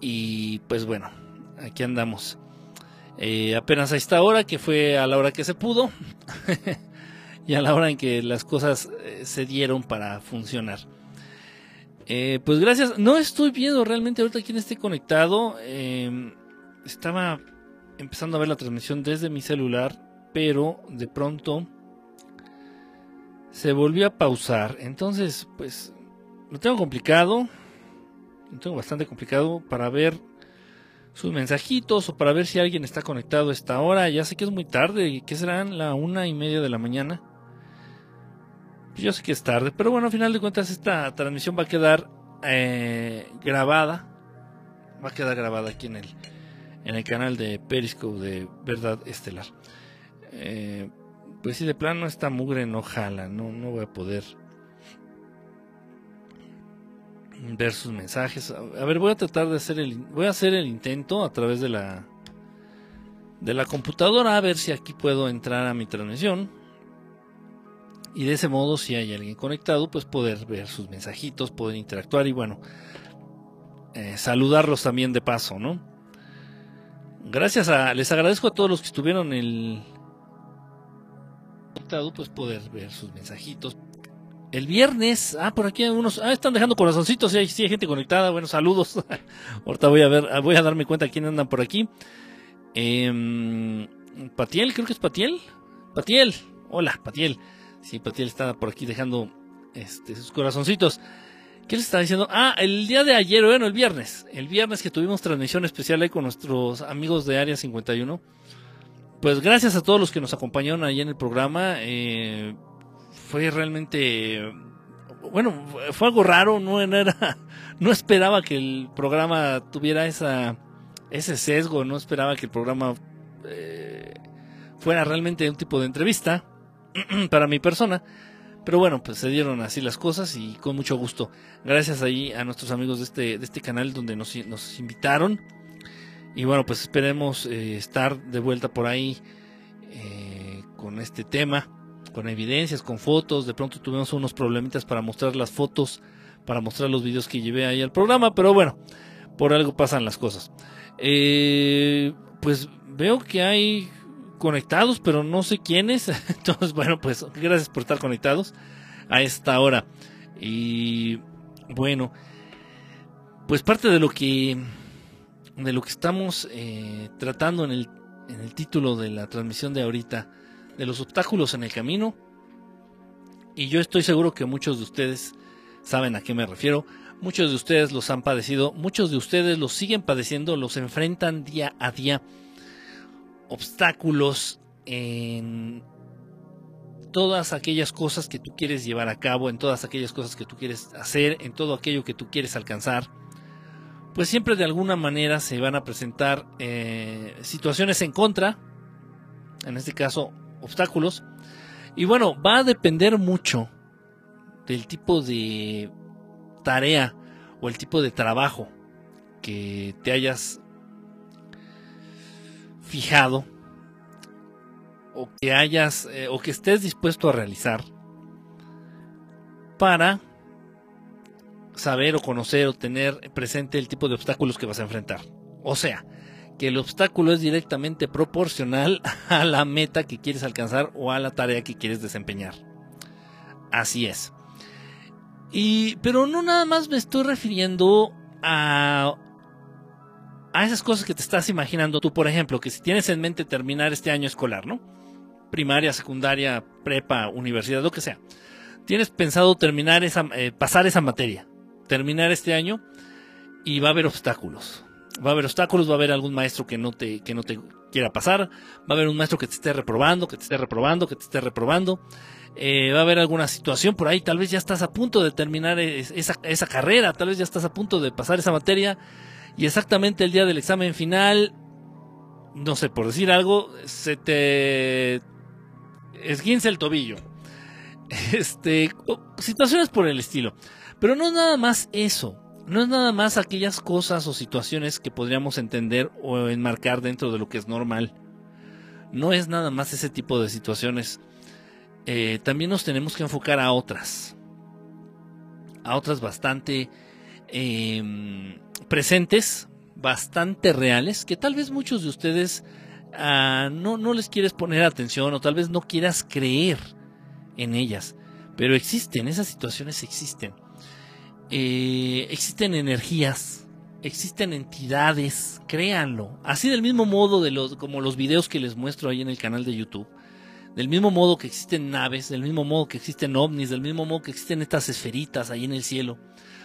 Y pues bueno, aquí andamos. Eh, apenas a esta hora, que fue a la hora que se pudo, y a la hora en que las cosas eh, se dieron para funcionar. Eh, pues gracias. No estoy viendo realmente ahorita quién esté conectado. Em, estaba empezando a ver la transmisión desde mi celular, pero de pronto se volvió a pausar. Entonces, pues lo tengo complicado. Tengo bastante complicado para ver sus mensajitos o para ver si alguien está conectado a esta hora. Ya sé que es muy tarde, que serán la una y media de la mañana. Yo sé que es tarde, pero bueno, al final de cuentas esta transmisión va a quedar eh, grabada. Va a quedar grabada aquí en el, en el canal de Periscope de Verdad Estelar. Eh, pues si de plano esta mugre no jala, no, no voy a poder ver sus mensajes. A ver, voy a tratar de hacer el voy a hacer el intento a través de la de la computadora a ver si aquí puedo entrar a mi transmisión. Y de ese modo si hay alguien conectado, pues poder ver sus mensajitos, poder interactuar y bueno, eh, saludarlos también de paso, ¿no? Gracias a les agradezco a todos los que estuvieron el conectado, pues poder ver sus mensajitos, el viernes, ah, por aquí hay unos, ah, están dejando corazoncitos, sí hay, sí hay gente conectada, bueno, saludos. Ahorita voy a ver, voy a darme cuenta quién andan por aquí. Eh, Patiel, creo que es Patiel. Patiel, hola, Patiel. Sí, Patiel está por aquí dejando este, sus corazoncitos. ¿Qué les estaba diciendo? Ah, el día de ayer, bueno, el viernes. El viernes que tuvimos transmisión especial ahí con nuestros amigos de Área 51. Pues gracias a todos los que nos acompañaron ahí en el programa. Eh, fue realmente bueno, fue algo raro, no era no esperaba que el programa tuviera esa ese sesgo, no esperaba que el programa eh, fuera realmente un tipo de entrevista para mi persona. Pero bueno, pues se dieron así las cosas y con mucho gusto. Gracias ahí a nuestros amigos de este, de este canal donde nos, nos invitaron. Y bueno, pues esperemos eh, estar de vuelta por ahí eh, con este tema con evidencias, con fotos. De pronto tuvimos unos problemitas para mostrar las fotos, para mostrar los videos que llevé ahí al programa, pero bueno, por algo pasan las cosas. Eh, pues veo que hay conectados, pero no sé quiénes. Entonces, bueno, pues gracias por estar conectados a esta hora. Y bueno, pues parte de lo que de lo que estamos eh, tratando en el, en el título de la transmisión de ahorita de los obstáculos en el camino. Y yo estoy seguro que muchos de ustedes saben a qué me refiero. Muchos de ustedes los han padecido, muchos de ustedes los siguen padeciendo, los enfrentan día a día. Obstáculos en todas aquellas cosas que tú quieres llevar a cabo, en todas aquellas cosas que tú quieres hacer, en todo aquello que tú quieres alcanzar. Pues siempre de alguna manera se van a presentar eh, situaciones en contra, en este caso obstáculos. Y bueno, va a depender mucho del tipo de tarea o el tipo de trabajo que te hayas fijado o que hayas eh, o que estés dispuesto a realizar para saber o conocer o tener presente el tipo de obstáculos que vas a enfrentar. O sea, que el obstáculo es directamente proporcional a la meta que quieres alcanzar o a la tarea que quieres desempeñar. Así es. Y, pero no nada más me estoy refiriendo a, a esas cosas que te estás imaginando tú, por ejemplo, que si tienes en mente terminar este año escolar, ¿no? Primaria, secundaria, prepa, universidad, lo que sea. Tienes pensado terminar esa, eh, pasar esa materia, terminar este año y va a haber obstáculos va a haber obstáculos, va a haber algún maestro que no te, que no te quiera pasar, va a haber un maestro que te esté reprobando, que te esté reprobando, que te esté reprobando, eh, va a haber alguna situación por ahí, tal vez ya estás a punto de terminar esa, esa carrera, tal vez ya estás a punto de pasar esa materia y exactamente el día del examen final, no sé, por decir algo, se te esguince el tobillo. Este, situaciones por el estilo. Pero no nada más eso no es nada más aquellas cosas o situaciones que podríamos entender o enmarcar dentro de lo que es normal. No es nada más ese tipo de situaciones. Eh, también nos tenemos que enfocar a otras. A otras bastante em, presentes bastante reales que tal vez muchos de ustedes ah, no, no les quieres poner atención o tal vez no quieras creer en ellas. Pero existen, esas situaciones existen. Eh, existen energías, existen entidades, créanlo. Así del mismo modo de los, como los videos que les muestro ahí en el canal de YouTube. Del mismo modo que existen naves, del mismo modo que existen ovnis, del mismo modo que existen estas esferitas ahí en el cielo.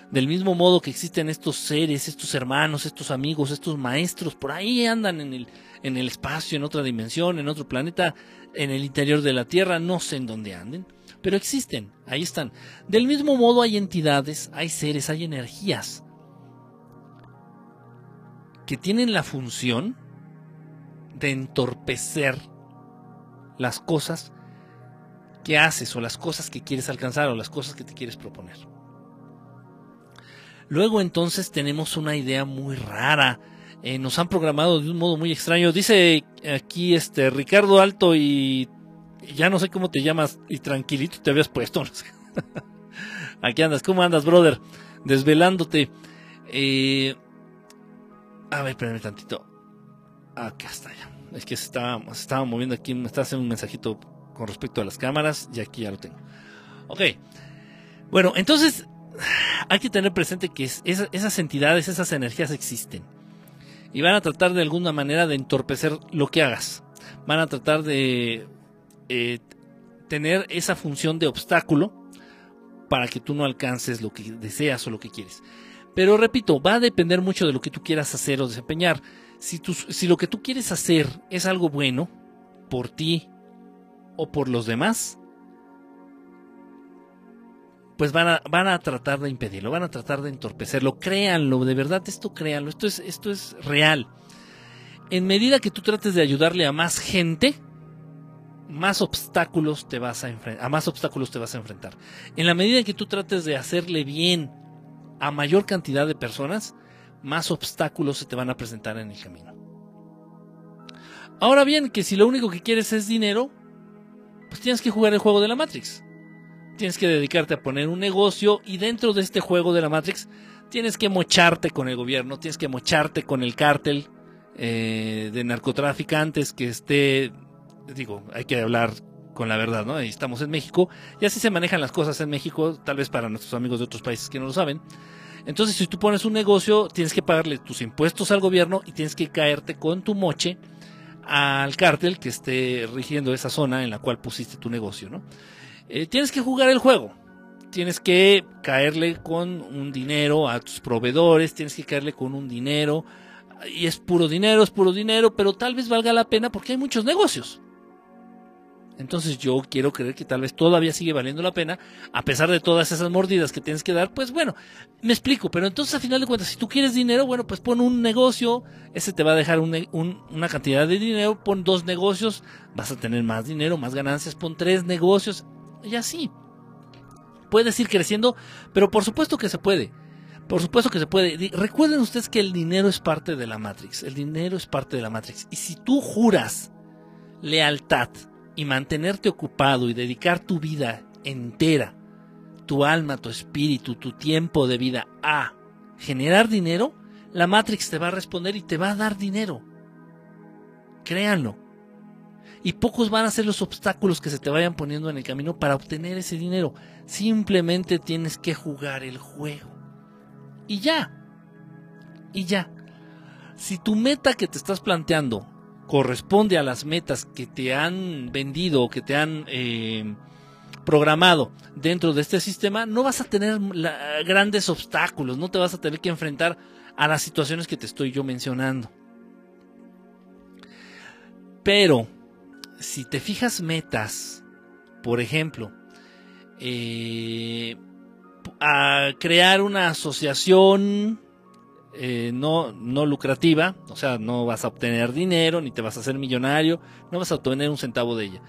Del mismo modo que existen estos seres, estos hermanos, estos amigos, estos maestros, por ahí andan en el, en el espacio, en otra dimensión, en otro planeta, en el interior de la Tierra, no sé en dónde anden pero existen, ahí están. Del mismo modo hay entidades, hay seres, hay energías que tienen la función de entorpecer las cosas que haces o las cosas que quieres alcanzar o las cosas que te quieres proponer. Luego entonces tenemos una idea muy rara. Eh, nos han programado de un modo muy extraño. Dice aquí este Ricardo Alto y ya no sé cómo te llamas y tranquilito te habías puesto. Aquí andas, ¿cómo andas, brother? Desvelándote. Eh, a ver, espérame tantito. Acá está ya. Es que se estaba moviendo aquí, me está haciendo un mensajito con respecto a las cámaras y aquí ya lo tengo. Ok. Bueno, entonces hay que tener presente que esas entidades, esas energías existen. Y van a tratar de alguna manera de entorpecer lo que hagas. Van a tratar de eh, tener esa función de obstáculo para que tú no alcances lo que deseas o lo que quieres. Pero repito, va a depender mucho de lo que tú quieras hacer o desempeñar. Si, si lo que tú quieres hacer es algo bueno por ti o por los demás, pues van a, van a tratar de impedirlo, van a tratar de entorpecerlo. Créanlo, de verdad, esto créanlo, esto es, esto es real. En medida que tú trates de ayudarle a más gente, más obstáculos te vas a enfrentar, a más obstáculos te vas a enfrentar. En la medida en que tú trates de hacerle bien a mayor cantidad de personas, más obstáculos se te van a presentar en el camino. Ahora bien, que si lo único que quieres es dinero, pues tienes que jugar el juego de la Matrix. Tienes que dedicarte a poner un negocio y dentro de este juego de la Matrix tienes que mocharte con el gobierno, tienes que mocharte con el cártel eh, de narcotraficantes que esté digo, hay que hablar con la verdad, ¿no? estamos en México y así se manejan las cosas en México, tal vez para nuestros amigos de otros países que no lo saben. Entonces, si tú pones un negocio, tienes que pagarle tus impuestos al gobierno y tienes que caerte con tu moche al cártel que esté rigiendo esa zona en la cual pusiste tu negocio, ¿no? Eh, tienes que jugar el juego. Tienes que caerle con un dinero a tus proveedores, tienes que caerle con un dinero, y es puro dinero, es puro dinero, pero tal vez valga la pena porque hay muchos negocios. Entonces yo quiero creer que tal vez todavía sigue valiendo la pena, a pesar de todas esas mordidas que tienes que dar, pues bueno, me explico, pero entonces a final de cuentas, si tú quieres dinero, bueno, pues pon un negocio, ese te va a dejar una cantidad de dinero, pon dos negocios, vas a tener más dinero, más ganancias, pon tres negocios, y así. Puedes ir creciendo, pero por supuesto que se puede. Por supuesto que se puede. Recuerden ustedes que el dinero es parte de la Matrix. El dinero es parte de la Matrix. Y si tú juras lealtad, y mantenerte ocupado y dedicar tu vida entera, tu alma, tu espíritu, tu tiempo de vida a generar dinero, la Matrix te va a responder y te va a dar dinero. Créanlo. Y pocos van a ser los obstáculos que se te vayan poniendo en el camino para obtener ese dinero. Simplemente tienes que jugar el juego. Y ya. Y ya. Si tu meta que te estás planteando corresponde a las metas que te han vendido o que te han eh, programado dentro de este sistema, no vas a tener grandes obstáculos, no te vas a tener que enfrentar a las situaciones que te estoy yo mencionando. Pero, si te fijas metas, por ejemplo, eh, a crear una asociación eh, no, no lucrativa, o sea, no vas a obtener dinero, ni te vas a hacer millonario, no vas a obtener un centavo de ella.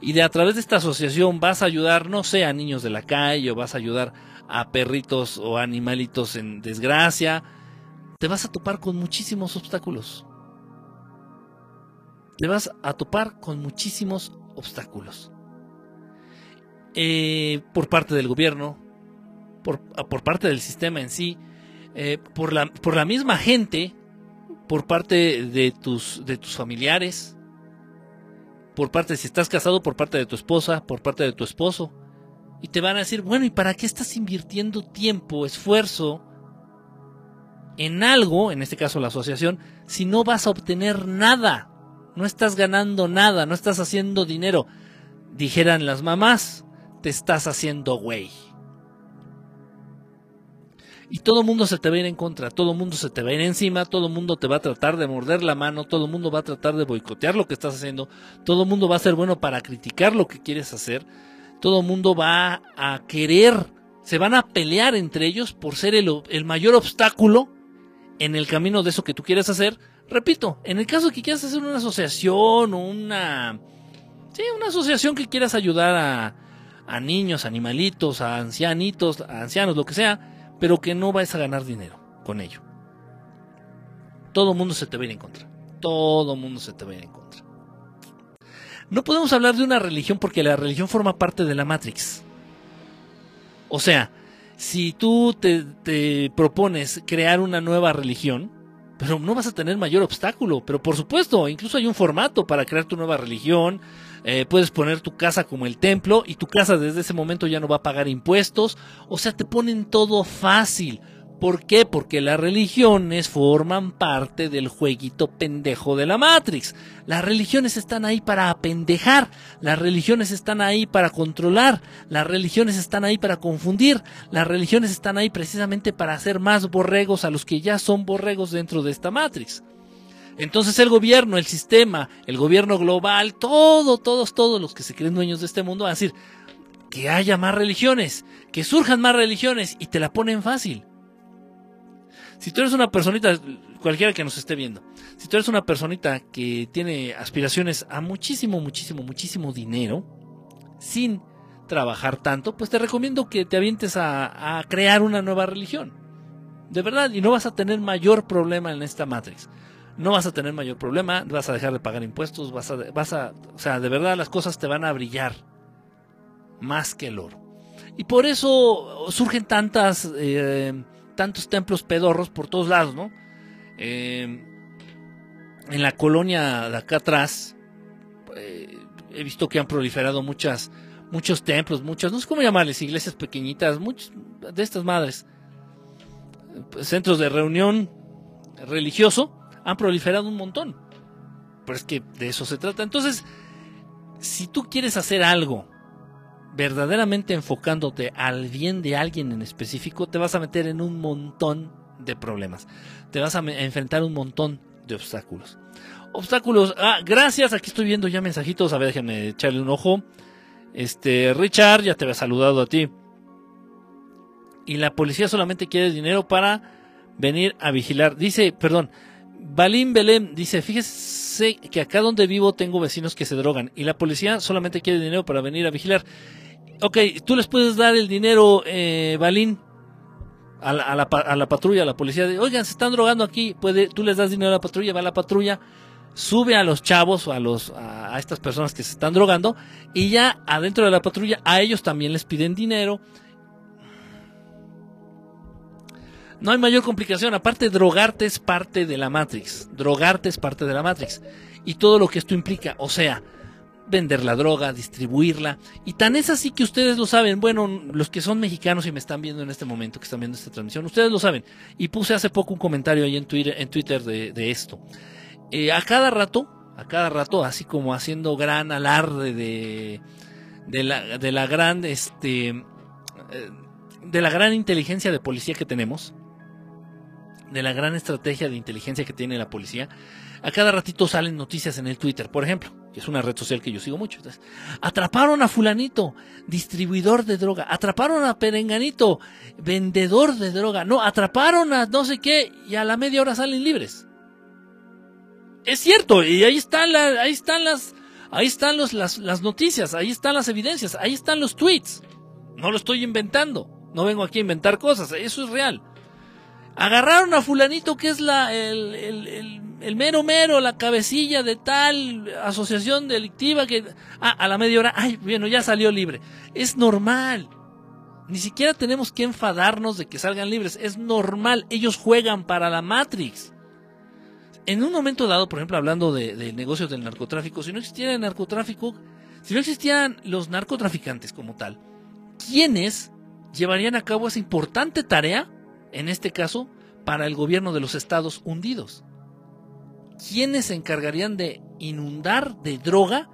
Y de a través de esta asociación vas a ayudar, no sé, a niños de la calle, o vas a ayudar a perritos o animalitos en desgracia, te vas a topar con muchísimos obstáculos. Te vas a topar con muchísimos obstáculos. Eh, por parte del gobierno, por, por parte del sistema en sí, eh, por, la, por la misma gente por parte de tus, de tus familiares, por parte, si estás casado, por parte de tu esposa, por parte de tu esposo. Y te van a decir, bueno, ¿y para qué estás invirtiendo tiempo, esfuerzo en algo, en este caso la asociación, si no vas a obtener nada? No estás ganando nada, no estás haciendo dinero. Dijeran las mamás, te estás haciendo güey. Y todo el mundo se te va a ir en contra, todo el mundo se te va a ir encima, todo el mundo te va a tratar de morder la mano, todo el mundo va a tratar de boicotear lo que estás haciendo, todo el mundo va a ser bueno para criticar lo que quieres hacer, todo el mundo va a querer, se van a pelear entre ellos por ser el, mayor obstáculo en el camino de eso que tú quieres hacer. Repito, en el caso de que quieras hacer una asociación o una... Sí, una asociación que quieras ayudar a, a niños, animalitos, a ancianitos, a ancianos, lo que sea, pero que no vais a ganar dinero con ello. Todo mundo se te va a ir en contra. Todo mundo se te va a ir en contra. No podemos hablar de una religión porque la religión forma parte de la Matrix. O sea, si tú te, te, propones crear una nueva religión, pero no vas a tener mayor obstáculo. Pero por supuesto, incluso hay un formato para crear tu nueva religión. Eh, puedes poner tu casa como el templo y tu casa desde ese momento ya no va a pagar impuestos. O sea, te ponen todo fácil. ¿Por qué? Porque las religiones forman parte del jueguito pendejo de la Matrix. Las religiones están ahí para apendejar, las religiones están ahí para controlar, las religiones están ahí para confundir, las religiones están ahí precisamente para hacer más borregos a los que ya son borregos dentro de esta Matrix. Entonces el gobierno, el sistema, el gobierno global, todo, todos, todos los que se creen dueños de este mundo van a decir que haya más religiones, que surjan más religiones y te la ponen fácil. Si tú eres una personita, cualquiera que nos esté viendo, si tú eres una personita que tiene aspiraciones a muchísimo, muchísimo, muchísimo dinero, sin trabajar tanto, pues te recomiendo que te avientes a, a crear una nueva religión. De verdad, y no vas a tener mayor problema en esta Matrix no vas a tener mayor problema, vas a dejar de pagar impuestos, vas a, vas a, o sea, de verdad las cosas te van a brillar más que el oro. Y por eso surgen tantas, eh, tantos templos pedorros por todos lados, ¿no? Eh, en la colonia de acá atrás, eh, he visto que han proliferado muchas, muchos templos, muchas, no sé cómo llamarles, iglesias pequeñitas, muchas de estas madres, centros de reunión religioso, han proliferado un montón. Pero es que de eso se trata. Entonces, si tú quieres hacer algo verdaderamente enfocándote al bien de alguien en específico, te vas a meter en un montón de problemas. Te vas a enfrentar un montón de obstáculos. Obstáculos. Ah, gracias. Aquí estoy viendo ya mensajitos. A ver, déjenme echarle un ojo. Este, Richard, ya te había saludado a ti. Y la policía solamente quiere dinero para venir a vigilar. Dice, perdón, Balín Belém dice, fíjese que acá donde vivo tengo vecinos que se drogan y la policía solamente quiere dinero para venir a vigilar. Ok, tú les puedes dar el dinero, eh, Balín, a la, patrulla, a la policía. De, Oigan, se están drogando aquí, puede, tú les das dinero a la patrulla, va a la patrulla, sube a los chavos, a, los, a estas personas que se están drogando y ya adentro de la patrulla a ellos también les piden dinero No hay mayor complicación. Aparte, drogarte es parte de la Matrix. Drogarte es parte de la Matrix. Y todo lo que esto implica. O sea, vender la droga, distribuirla. Y tan es así que ustedes lo saben. Bueno, los que son mexicanos y me están viendo en este momento, que están viendo esta transmisión, ustedes lo saben. Y puse hace poco un comentario ahí en Twitter, en Twitter de, esto. Eh, a cada rato, a cada rato, así como haciendo gran alarde de, de, la, de la gran, este, eh, de la gran inteligencia de policía que tenemos de la gran estrategia de inteligencia que tiene la policía, a cada ratito salen noticias en el Twitter, por ejemplo, que es una red social que yo sigo mucho. Atraparon a fulanito, distribuidor de droga, atraparon a perenganito, vendedor de droga, no, atraparon a no sé qué y a la media hora salen libres. Es cierto, y ahí están, la, ahí están las, ahí están las, las noticias, ahí están las evidencias, ahí están los tweets. No lo estoy inventando, no vengo aquí a inventar cosas, eso es real. Agarraron a fulanito que es la, el, el, mero mero, la cabecilla de tal asociación delictiva que ah, a la media hora, ay, bueno, ya salió libre. Es normal. Ni siquiera tenemos que enfadarnos de que salgan libres. Es normal. Ellos juegan para la Matrix. en un momento dado, por ejemplo, hablando de, de negocios del narcotráfico, si no existiera el narcotráfico, si no existían los narcotraficantes como tal, ¿quiénes llevarían a cabo esa importante tarea, en este caso, para el gobierno de los Estados Unidos? ¿Quiénes se encargarían de inundar de droga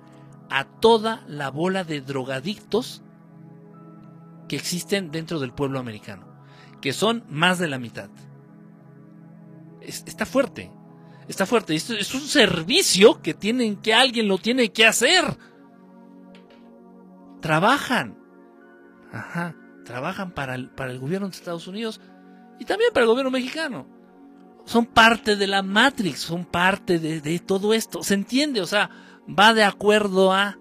a toda la bola de drogadictos que existen dentro del pueblo americano? Que son más de la mitad. está fuerte. Está fuerte. Esto es un servicio que tienen que alguien lo tiene que hacer. Trabajan. Ajá. Trabajan para el, para el gobierno de Estados Unidos y también para el gobierno mexicano. Son parte de la Matrix, son parte de, todo esto. ¿Se entiende? O sea, va de acuerdo a...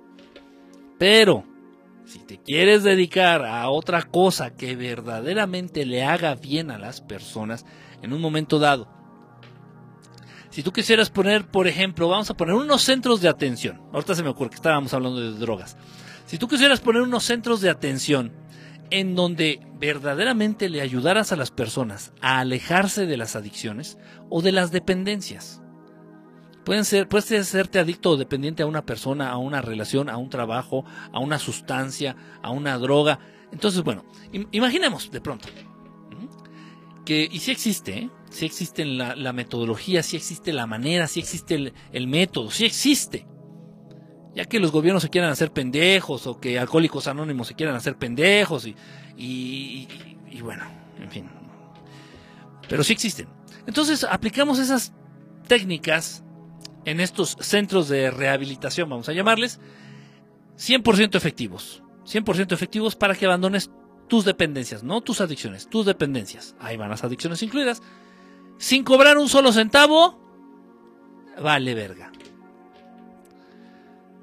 Pero, si te quieres dedicar a otra cosa que verdaderamente le haga bien a las personas en un momento dado, si tú quisieras poner, por ejemplo, vamos a poner unos centros de atención. Ahorita se me ocurre que estábamos hablando de drogas. Si tú quisieras poner unos centros de atención en donde verdaderamente le ayudaras a las personas a alejarse de las adicciones o de las dependencias. Pueden ser, puedes hacerte adicto o dependiente a una persona, a una relación, a un trabajo, a una sustancia, a una droga. Entonces, bueno, imaginemos de pronto que, y si existe, ¿eh? si existe la, metodología, si existe la manera, si existe el, método, si existe. Ya que los gobiernos se quieran hacer pendejos o que alcohólicos anónimos se quieran hacer pendejos y, y, bueno, en fin. Pero sí existen. Entonces aplicamos esas técnicas en estos centros de rehabilitación, vamos a llamarles, 100% efectivos. 100% efectivos para que abandones tus dependencias, no tus adicciones, tus dependencias. Ahí van las adicciones incluidas sin cobrar un solo centavo, vale verga.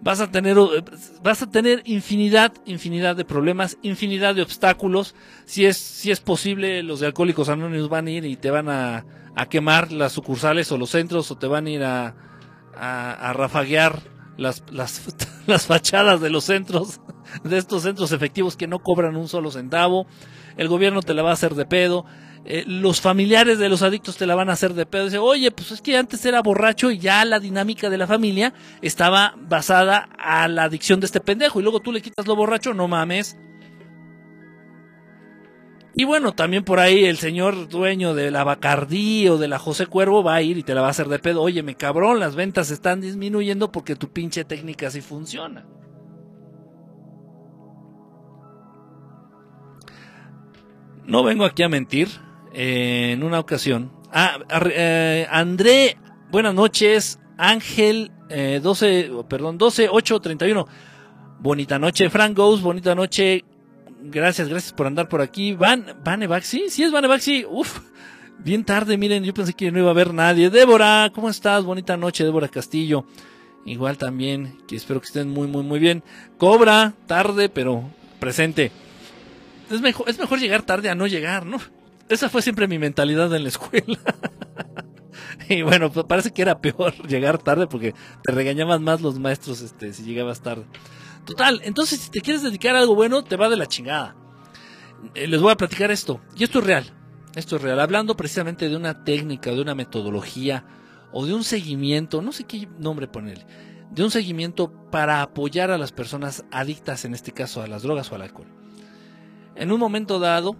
Vas a tener, vas a tener infinidad, infinidad de problemas, infinidad de obstáculos. Si es, si es posible, los de Alcohólicos Anónimos van a ir y te van a, a quemar las sucursales o los centros o te van a ir a, a, a rafaguear las, las, las fachadas de los centros, de estos centros efectivos que no cobran un solo centavo. El gobierno te la va a hacer de pedo. Eh, los familiares de los adictos te la van a hacer de pedo. Dice, oye, pues es que antes era borracho y ya la dinámica de la familia estaba basada a la adicción de este pendejo. Y luego tú le quitas lo borracho, no mames. Y bueno, también por ahí el señor dueño de la Bacardí o de la José Cuervo va a ir y te la va a hacer de pedo. Oye, me cabrón, las ventas están disminuyendo porque tu pinche técnica sí funciona. No vengo aquí a mentir en una ocasión. Ah, eh, André, buenas noches. Ángel, eh, 12, perdón, 12, 8, 31. Bonita noche, Frank Ghost, bonita noche. Gracias, gracias por andar por aquí. Van, Vanevaxi, sí es Vanevaxi. Uf, bien tarde, miren, yo pensé que no iba a haber nadie. Débora, ¿cómo estás? Bonita noche, Débora Castillo. Igual también, que espero que estén muy, muy, muy bien. Cobra, tarde, pero presente. Es mejor, es mejor llegar tarde a no llegar, ¿no? Esa fue siempre mi mentalidad en la escuela. y bueno, parece que era peor llegar tarde porque te regañaban más los maestros este, si llegabas tarde. Total, entonces si te quieres dedicar a algo bueno, te va de la chingada. Eh, les voy a platicar esto. Y esto es real. Esto es real. Hablando precisamente de una técnica, de una metodología o de un seguimiento, no sé qué nombre ponerle, de un seguimiento para apoyar a las personas adictas, en este caso a las drogas o al alcohol. En un momento dado,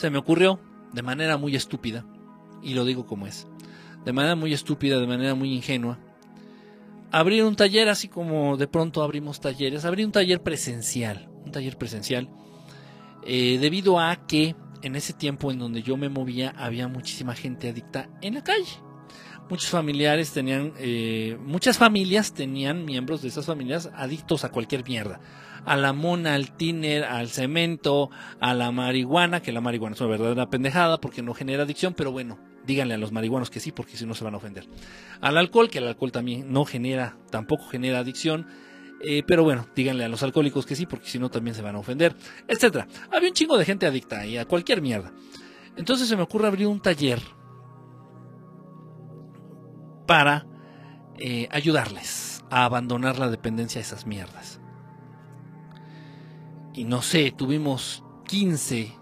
se me ocurrió de manera muy estúpida, y lo digo como es, de manera muy estúpida, de manera muy ingenua, abrir un taller así como de pronto abrimos talleres, abrir un taller presencial, un taller presencial, eh, debido a que en ese tiempo en donde yo me movía había muchísima gente adicta en la calle. Muchos familiares tenían, eh, muchas familias tenían miembros de esas familias adictos a cualquier mierda a la mona, al tiner, al cemento, a la marihuana, que la marihuana es una verdadera pendejada porque no genera adicción, pero bueno, díganle a los marihuanos que sí, porque si no se van a ofender. Al alcohol, que el alcohol también no genera, tampoco genera adicción. Eh, pero bueno, díganle a los alcohólicos que sí, porque si no también se van a ofender, etcétera. Había un chingo de gente adicta a cualquier mierda. Entonces se me ocurre abrir un taller para eh, ayudarles a abandonar la dependencia de esas mierdas y no sé, tuvimos 15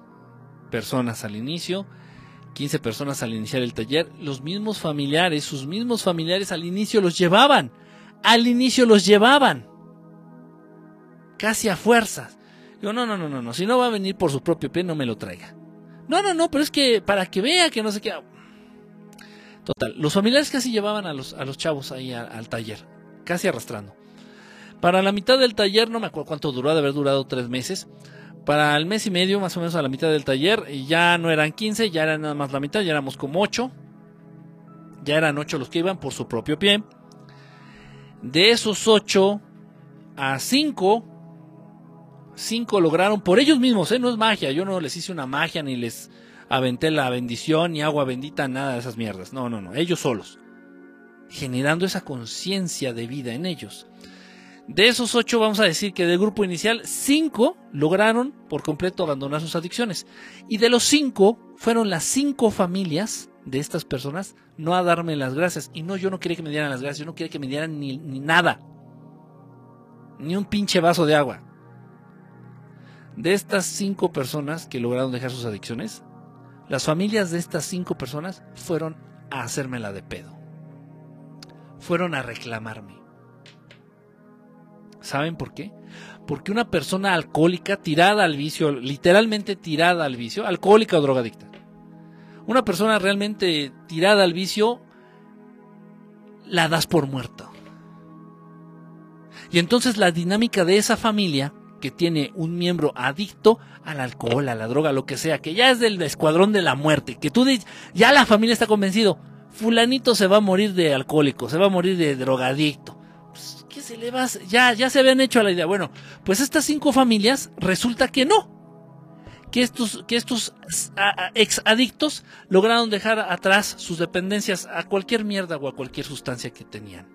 personas al inicio, 15 personas al iniciar el taller. Los mismos familiares, sus mismos familiares al inicio los llevaban. Al inicio los llevaban. Casi a fuerzas. Digo, no, no, no, no, no. Si no va a venir por su propio pie, no me lo traiga. No, no, no, pero es que para que vea que no sé qué. Total, los familiares casi llevaban a los, a los chavos ahí al taller, casi arrastrando. Para la mitad del taller, no me acuerdo cuánto duró, de haber durado tres meses. Para el mes y medio, más o menos a la mitad del taller, ya no eran 15, ya eran nada más la mitad, ya éramos como 8. Ya eran 8 los que iban por su propio pie. De esos 8 a 5, 5 lograron por ellos mismos, ¿eh? no es magia, yo no les hice una magia ni les aventé la bendición ni agua bendita, nada de esas mierdas. No, no, no, ellos solos. Generando esa conciencia de vida en ellos. De esos ocho, vamos a decir que del grupo inicial, cinco lograron por completo abandonar sus adicciones. Y de los cinco, fueron las cinco familias de estas personas no a darme las gracias. Y no, yo no quería que me dieran las gracias, yo no quería que me dieran ni, ni nada. Ni un pinche vaso de agua. De estas cinco personas que lograron dejar sus adicciones, las familias de estas cinco personas fueron a hacérmela de pedo. Fueron a reclamarme ¿Saben por qué? Porque una persona alcohólica tirada al vicio, literalmente tirada al vicio, alcohólica o drogadicta, una persona realmente tirada al vicio, la das por muerto. Y entonces la dinámica de esa familia que tiene un miembro adicto al alcohol, a la droga, lo que sea, que ya es del escuadrón de la muerte, que tú dices, ya la familia está convencido, fulanito se va a morir de alcohólico, se va a morir de drogadicto se le va? Ya, ya se habían hecho a la idea. Bueno, pues estas cinco familias resulta que no. Que estos, que estos ex adictos lograron dejar atrás sus dependencias a cualquier mierda o a cualquier sustancia que tenían.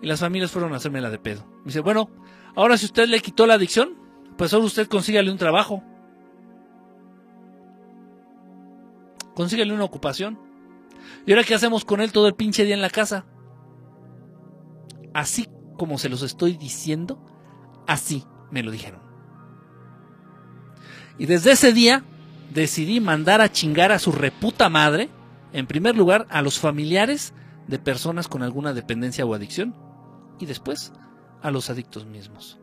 Y las familias fueron a hacerme la de pedo. Me dice, bueno, ahora si usted le quitó la adicción, pues ahora usted consígale un trabajo. Consígale una ocupación. ¿Y ahora qué hacemos con él todo el pinche día en la casa? Así como se los estoy diciendo, así me lo dijeron. Y desde ese día decidí mandar a chingar a su reputa madre, en primer lugar, a los familiares de personas con alguna dependencia o adicción, y después a los adictos mismos.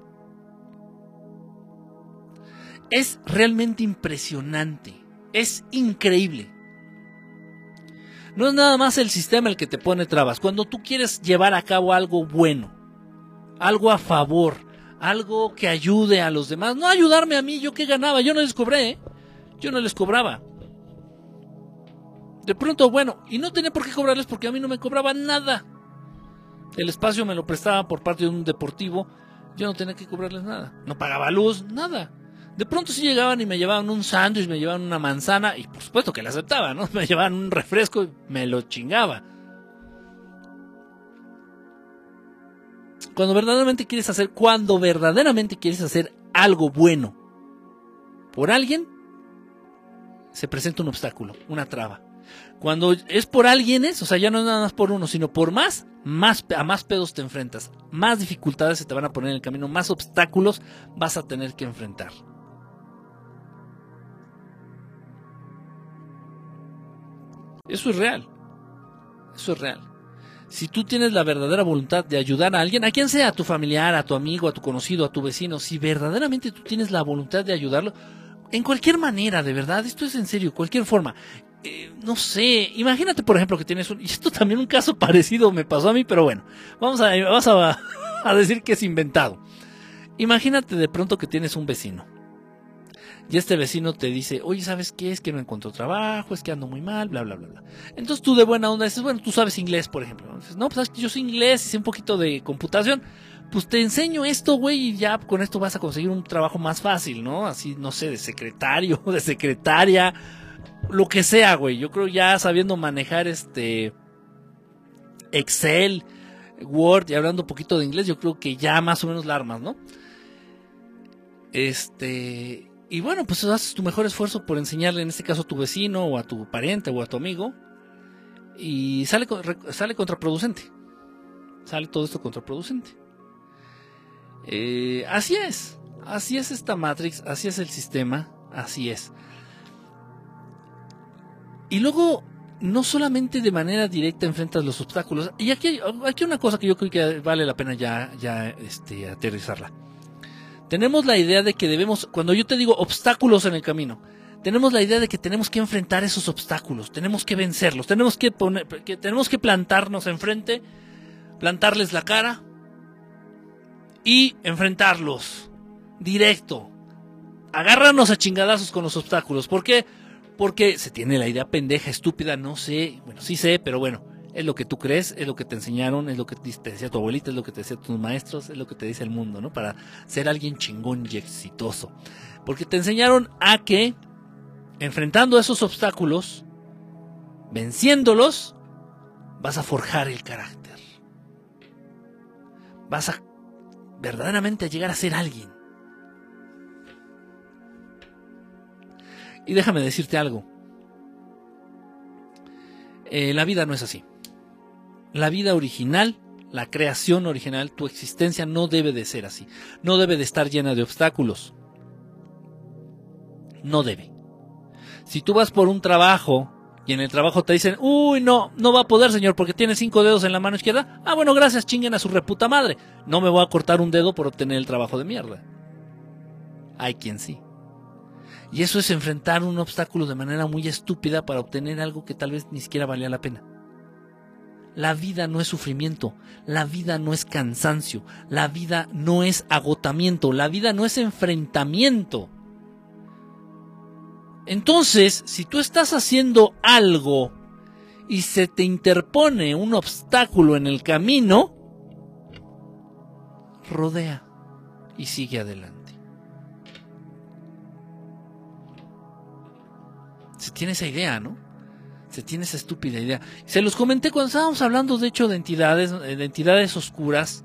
Es realmente impresionante, es increíble no es nada más el sistema el que te pone trabas. Cuando tú quieres llevar a cabo algo bueno, algo a favor, algo que ayude a los demás, no ayudarme a mí, yo que ganaba, yo no les cobré, ¿eh? yo no les cobraba. De pronto, bueno, y no tenía por qué cobrarles porque a mí no me cobraban nada. El espacio me lo prestaba por parte de un deportivo, yo no tenía que cobrarles nada. No pagaba luz, nada. De pronto sí llegaban y me llevaban un sándwich, me llevaban una manzana, y por supuesto que la aceptaba, ¿no? Me llevaban un refresco y me lo chingaba. Cuando verdaderamente quieres hacer, cuando verdaderamente quieres hacer algo bueno por alguien, se presenta un obstáculo, una traba. Cuando es por alguienes, o sea, ya no es nada más por uno, sino por más, más, a más pedos te enfrentas, más dificultades se te van a poner en el camino, más obstáculos vas a tener que enfrentar. Eso es real. Eso es real. Si tú tienes la verdadera voluntad de ayudar a alguien, a quien sea, a tu familiar, a tu amigo, a tu conocido, a tu vecino, si verdaderamente tú tienes la voluntad de ayudarlo, en cualquier manera, de verdad, esto es en serio, cualquier forma. No sé, imagínate por ejemplo que tienes un, y esto también un caso parecido me pasó a mí, pero bueno, vamos a, vamos a, a decir que es inventado. Imagínate de pronto que tienes un vecino y este vecino te dice, oye, ¿sabes qué? Es que no encuentro trabajo, es que ando muy mal, bla, bla, bla, bla. Entonces tú de buena onda dices, bueno, tú sabes inglés, por ejemplo. no, pues yo sé inglés sé un poquito de computación. Pues te enseño esto, güey, y ya con esto vas a conseguir un trabajo más fácil, ¿no? Así, no sé, de secretario, de secretaria, lo que sea, güey. Yo creo ya sabiendo manejar este Excel, Word y hablando un poquito de inglés, yo creo que ya más o menos la armas, ¿no? Este, y bueno, pues haces tu mejor esfuerzo por enseñarle, en este caso a tu vecino o a tu pariente o a tu amigo. Y sale, sale contraproducente. Sale todo esto contraproducente. Eh, así es. Así es esta Matrix, así es el sistema, así es. Y luego, no solamente de manera directa enfrentas los obstáculos. Y aquí hay, aquí una cosa que yo creo que vale la pena ya, ya este, aterrizarla. Tenemos la idea de que debemos, cuando yo te digo obstáculos en el camino, tenemos la idea de que tenemos que enfrentar esos obstáculos, tenemos que vencerlos, tenemos que poner, que tenemos que plantarnos enfrente, plantarles la cara y enfrentarlos directo. Agárranos a chingadazos con los obstáculos. ¿Por qué? Se tiene la idea pendeja, estúpida, no sé, bueno, sí sé, pero bueno, es lo que tú crees, es lo que te enseñaron, es lo que te decía tu abuelita, es lo que te decía tus maestros, es lo que te dice el mundo, ¿no? Para ser alguien chingón y exitoso. Porque te enseñaron a que, enfrentando esos obstáculos, venciéndolos, vas a forjar el carácter. Vas a verdaderamente a llegar a ser alguien. Y déjame decirte algo. Eh, la vida no es así. La vida original, la creación original, tu existencia no debe de ser así. No debe de estar llena de obstáculos. No debe. Si tú vas por un trabajo y en el trabajo te dicen, uy, no, no va a poder, señor, porque tiene cinco dedos en la mano izquierda. Ah, bueno, gracias, chinguen a su reputa madre. No me voy a cortar un dedo por obtener el trabajo de mierda. Hay quien sí. Y eso es enfrentar un obstáculo de manera muy estúpida para obtener algo que tal vez ni siquiera valía la pena. La vida no es sufrimiento, la vida no es cansancio, la vida no es agotamiento, la vida no es enfrentamiento. Entonces, si tú estás haciendo algo y se te interpone un obstáculo en el camino, rodea y sigue adelante. Se tiene esa idea, ¿no? Se tiene esa estúpida idea. Se los comenté cuando estábamos hablando, de hecho, de entidades, de entidades oscuras.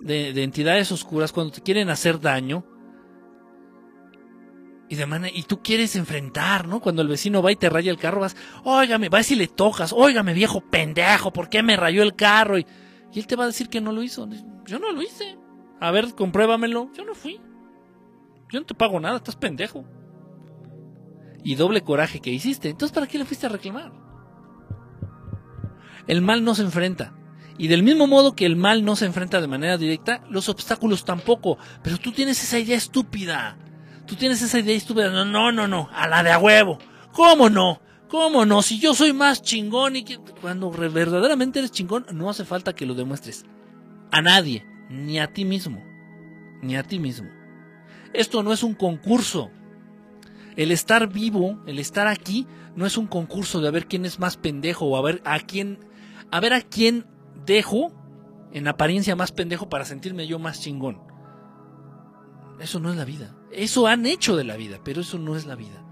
De, entidades oscuras cuando te quieren hacer daño. Y de manera, y tú quieres enfrentar, ¿no? Cuando el vecino va y te raya el carro, vas, óigame, vas y le tocas, óigame, viejo pendejo, ¿por qué me rayó el carro? Y, y él te va a decir que no lo hizo. Yo no lo hice. A ver, compruébamelo. Yo no fui. Yo no te pago nada, estás pendejo y doble coraje que hiciste. Entonces, ¿para qué le fuiste a reclamar? El mal no se enfrenta. Y del mismo modo que el mal no se enfrenta de manera directa, los obstáculos tampoco. Pero tú tienes esa idea estúpida. Tú tienes esa idea estúpida. No, no, no, no. A la de a huevo. ¿Cómo no? ¿Cómo no? Si yo soy más chingón y que cuando verdaderamente eres chingón, no hace falta que lo demuestres. A nadie. Ni a ti mismo. Ni a ti mismo. Esto no es un concurso. El estar vivo, el estar aquí, no es un concurso de a ver quién es más pendejo o a ver a quién, a ver a quién dejo en apariencia más pendejo para sentirme yo más chingón. Eso no es la vida. Eso han hecho de la vida, pero eso no es la vida.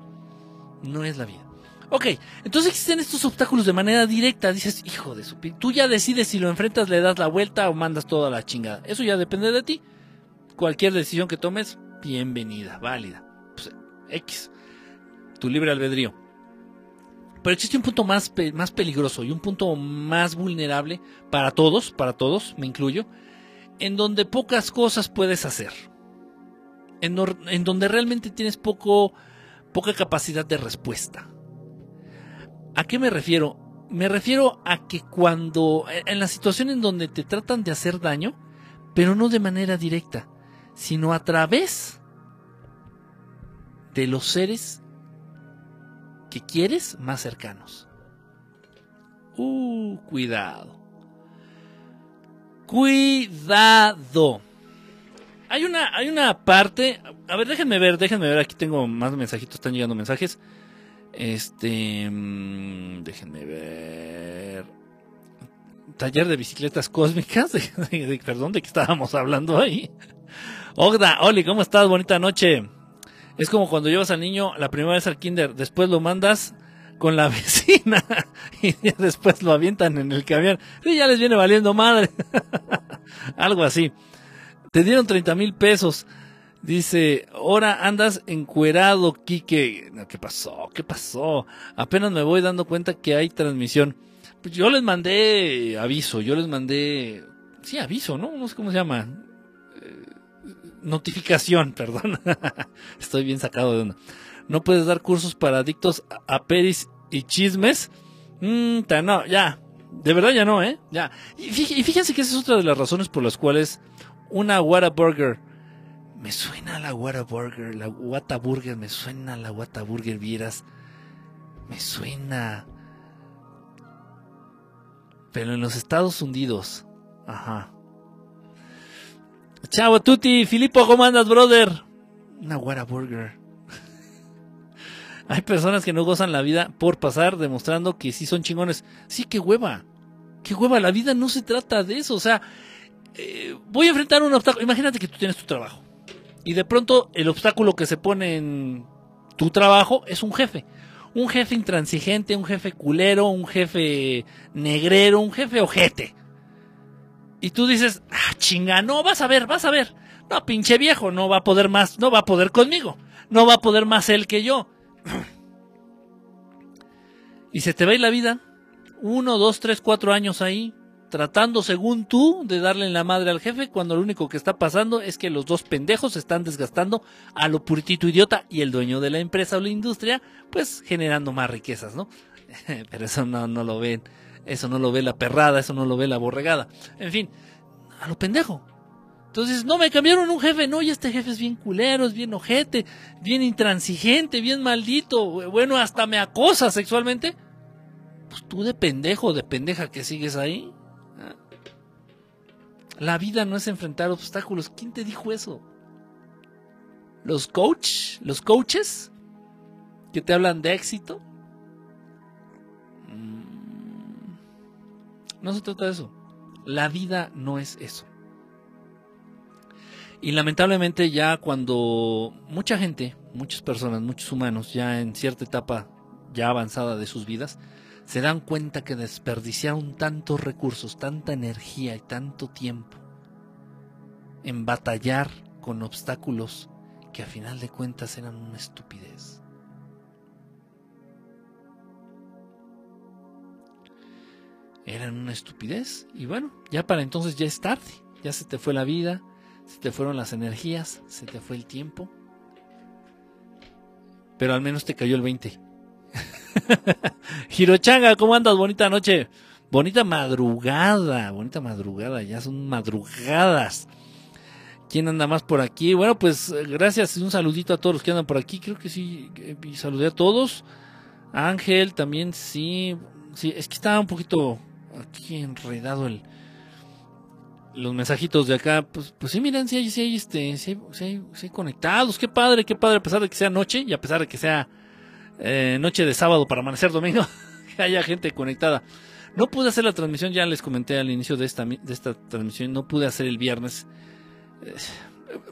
No es la vida. Ok, entonces existen estos obstáculos de manera directa. Dices, hijo de su... Tú ya decides si lo enfrentas, le das la vuelta o mandas toda la chingada. Eso ya depende de ti. Cualquier decisión que tomes, bienvenida, válida. X, tu libre albedrío. Pero existe un punto más, más peligroso y un punto más vulnerable para todos, para todos, me incluyo, en donde pocas cosas puedes hacer. En, donde realmente tienes poco, poca capacidad de respuesta. ¿A qué me refiero? Me refiero a que cuando, en la situación en donde te tratan de hacer daño, pero no de manera directa, sino a través de los seres que quieres más cercanos. Uh, cuidado. Cuidado. Hay una, hay una parte. A ver, déjenme ver, déjenme ver. Aquí tengo más mensajitos, están llegando mensajes. Este. Mm, déjenme ver. Taller de bicicletas cósmicas. perdón, ¿de qué estábamos hablando ahí? Ogda, Oli, ¿cómo estás? Bonita noche. Es como cuando llevas al niño la primera vez al kinder, después lo mandas con la vecina y después lo avientan en el camión. Y ya les viene valiendo madre. Algo así. Te dieron 30 mil pesos. Dice, ahora andas encuerado, Quique. ¿Qué pasó? ¿Qué pasó? Apenas me voy dando cuenta que hay transmisión. Pues yo les mandé aviso, yo les mandé... Sí, aviso, ¿no? No sé cómo se llama notificación, perdón. Estoy bien sacado de onda. No puedes dar cursos para adictos a peris y chismes. Mm, no, ya. De verdad ya no, ¿eh? Ya. Y fíjense que esa es otra de las razones por las cuales una Whataburger. Me suena la Whataburger, la Whataburger, me suena la Whataburger, vieras. Me suena. Pero en los Estados Unidos. Ajá. Chao, Tuti. Filipo, ¿cómo andas, brother? Una Whataburger. Hay personas que no gozan la vida por pasar demostrando que sí son chingones. Sí, qué hueva. Qué hueva. La vida no se trata de eso. O sea, eh, voy a enfrentar un obstáculo. Imagínate que tú tienes tu trabajo. Y de pronto el obstáculo que se pone en tu trabajo es un jefe. Un jefe intransigente, un jefe culero, un jefe negrero, un jefe ojete. Y tú dices, ah, chinga, no, vas a ver, vas a ver. No, pinche viejo, no va a poder más, no va a poder conmigo. No va a poder más él que yo. y se te va a la vida. Uno, dos, tres, cuatro años ahí tratando según tú de darle en la madre al jefe cuando lo único que está pasando es que los dos pendejos están desgastando a lo puritito idiota y el dueño de la empresa o la industria pues generando más riquezas, ¿no? Pero eso no, no lo ven, eso no lo ve la perrada, eso no lo ve la borregada. En fin, a lo pendejo. Entonces, no me cambiaron un jefe, no, y este jefe es bien culero, es bien ojete, bien intransigente, bien maldito, bueno, hasta me acosa sexualmente. Pues tú de pendejo, de pendeja que sigues ahí, la vida no es enfrentar obstáculos. ¿Quién te dijo eso? Los coach, los coaches que te hablan de éxito. No se trata de eso. La vida no es eso. Y lamentablemente ya cuando mucha gente, muchas personas, muchos humanos, ya en cierta etapa ya avanzada de sus vidas, se dan cuenta que desperdiciaron tantos recursos, tanta energía y tanto tiempo en batallar con obstáculos que a final de cuentas eran una estupidez. Eran una estupidez y bueno, ya para entonces ya es tarde, ya se te fue la vida, se te fueron las energías, se te fue el tiempo, pero al menos te cayó el 20. Hirochanga, ¿cómo andas? Bonita noche. Bonita madrugada, bonita madrugada, ya son madrugadas. ¿Quién anda más por aquí? Bueno, pues gracias un saludito a todos los que andan por aquí. Creo que sí, saludé a todos. Ángel también, sí. Sí, es que estaba un poquito aquí enredado el, los mensajitos de acá. Pues, pues sí, miren, sí hay, sí hay, este, sí hay, conectados. Qué padre, qué padre, a pesar de que sea noche y a pesar de que sea eh, noche de sábado para amanecer domingo, que haya gente conectada. No pude hacer la transmisión, ya les comenté al inicio de esta, de esta transmisión, no pude hacer el viernes. Eh,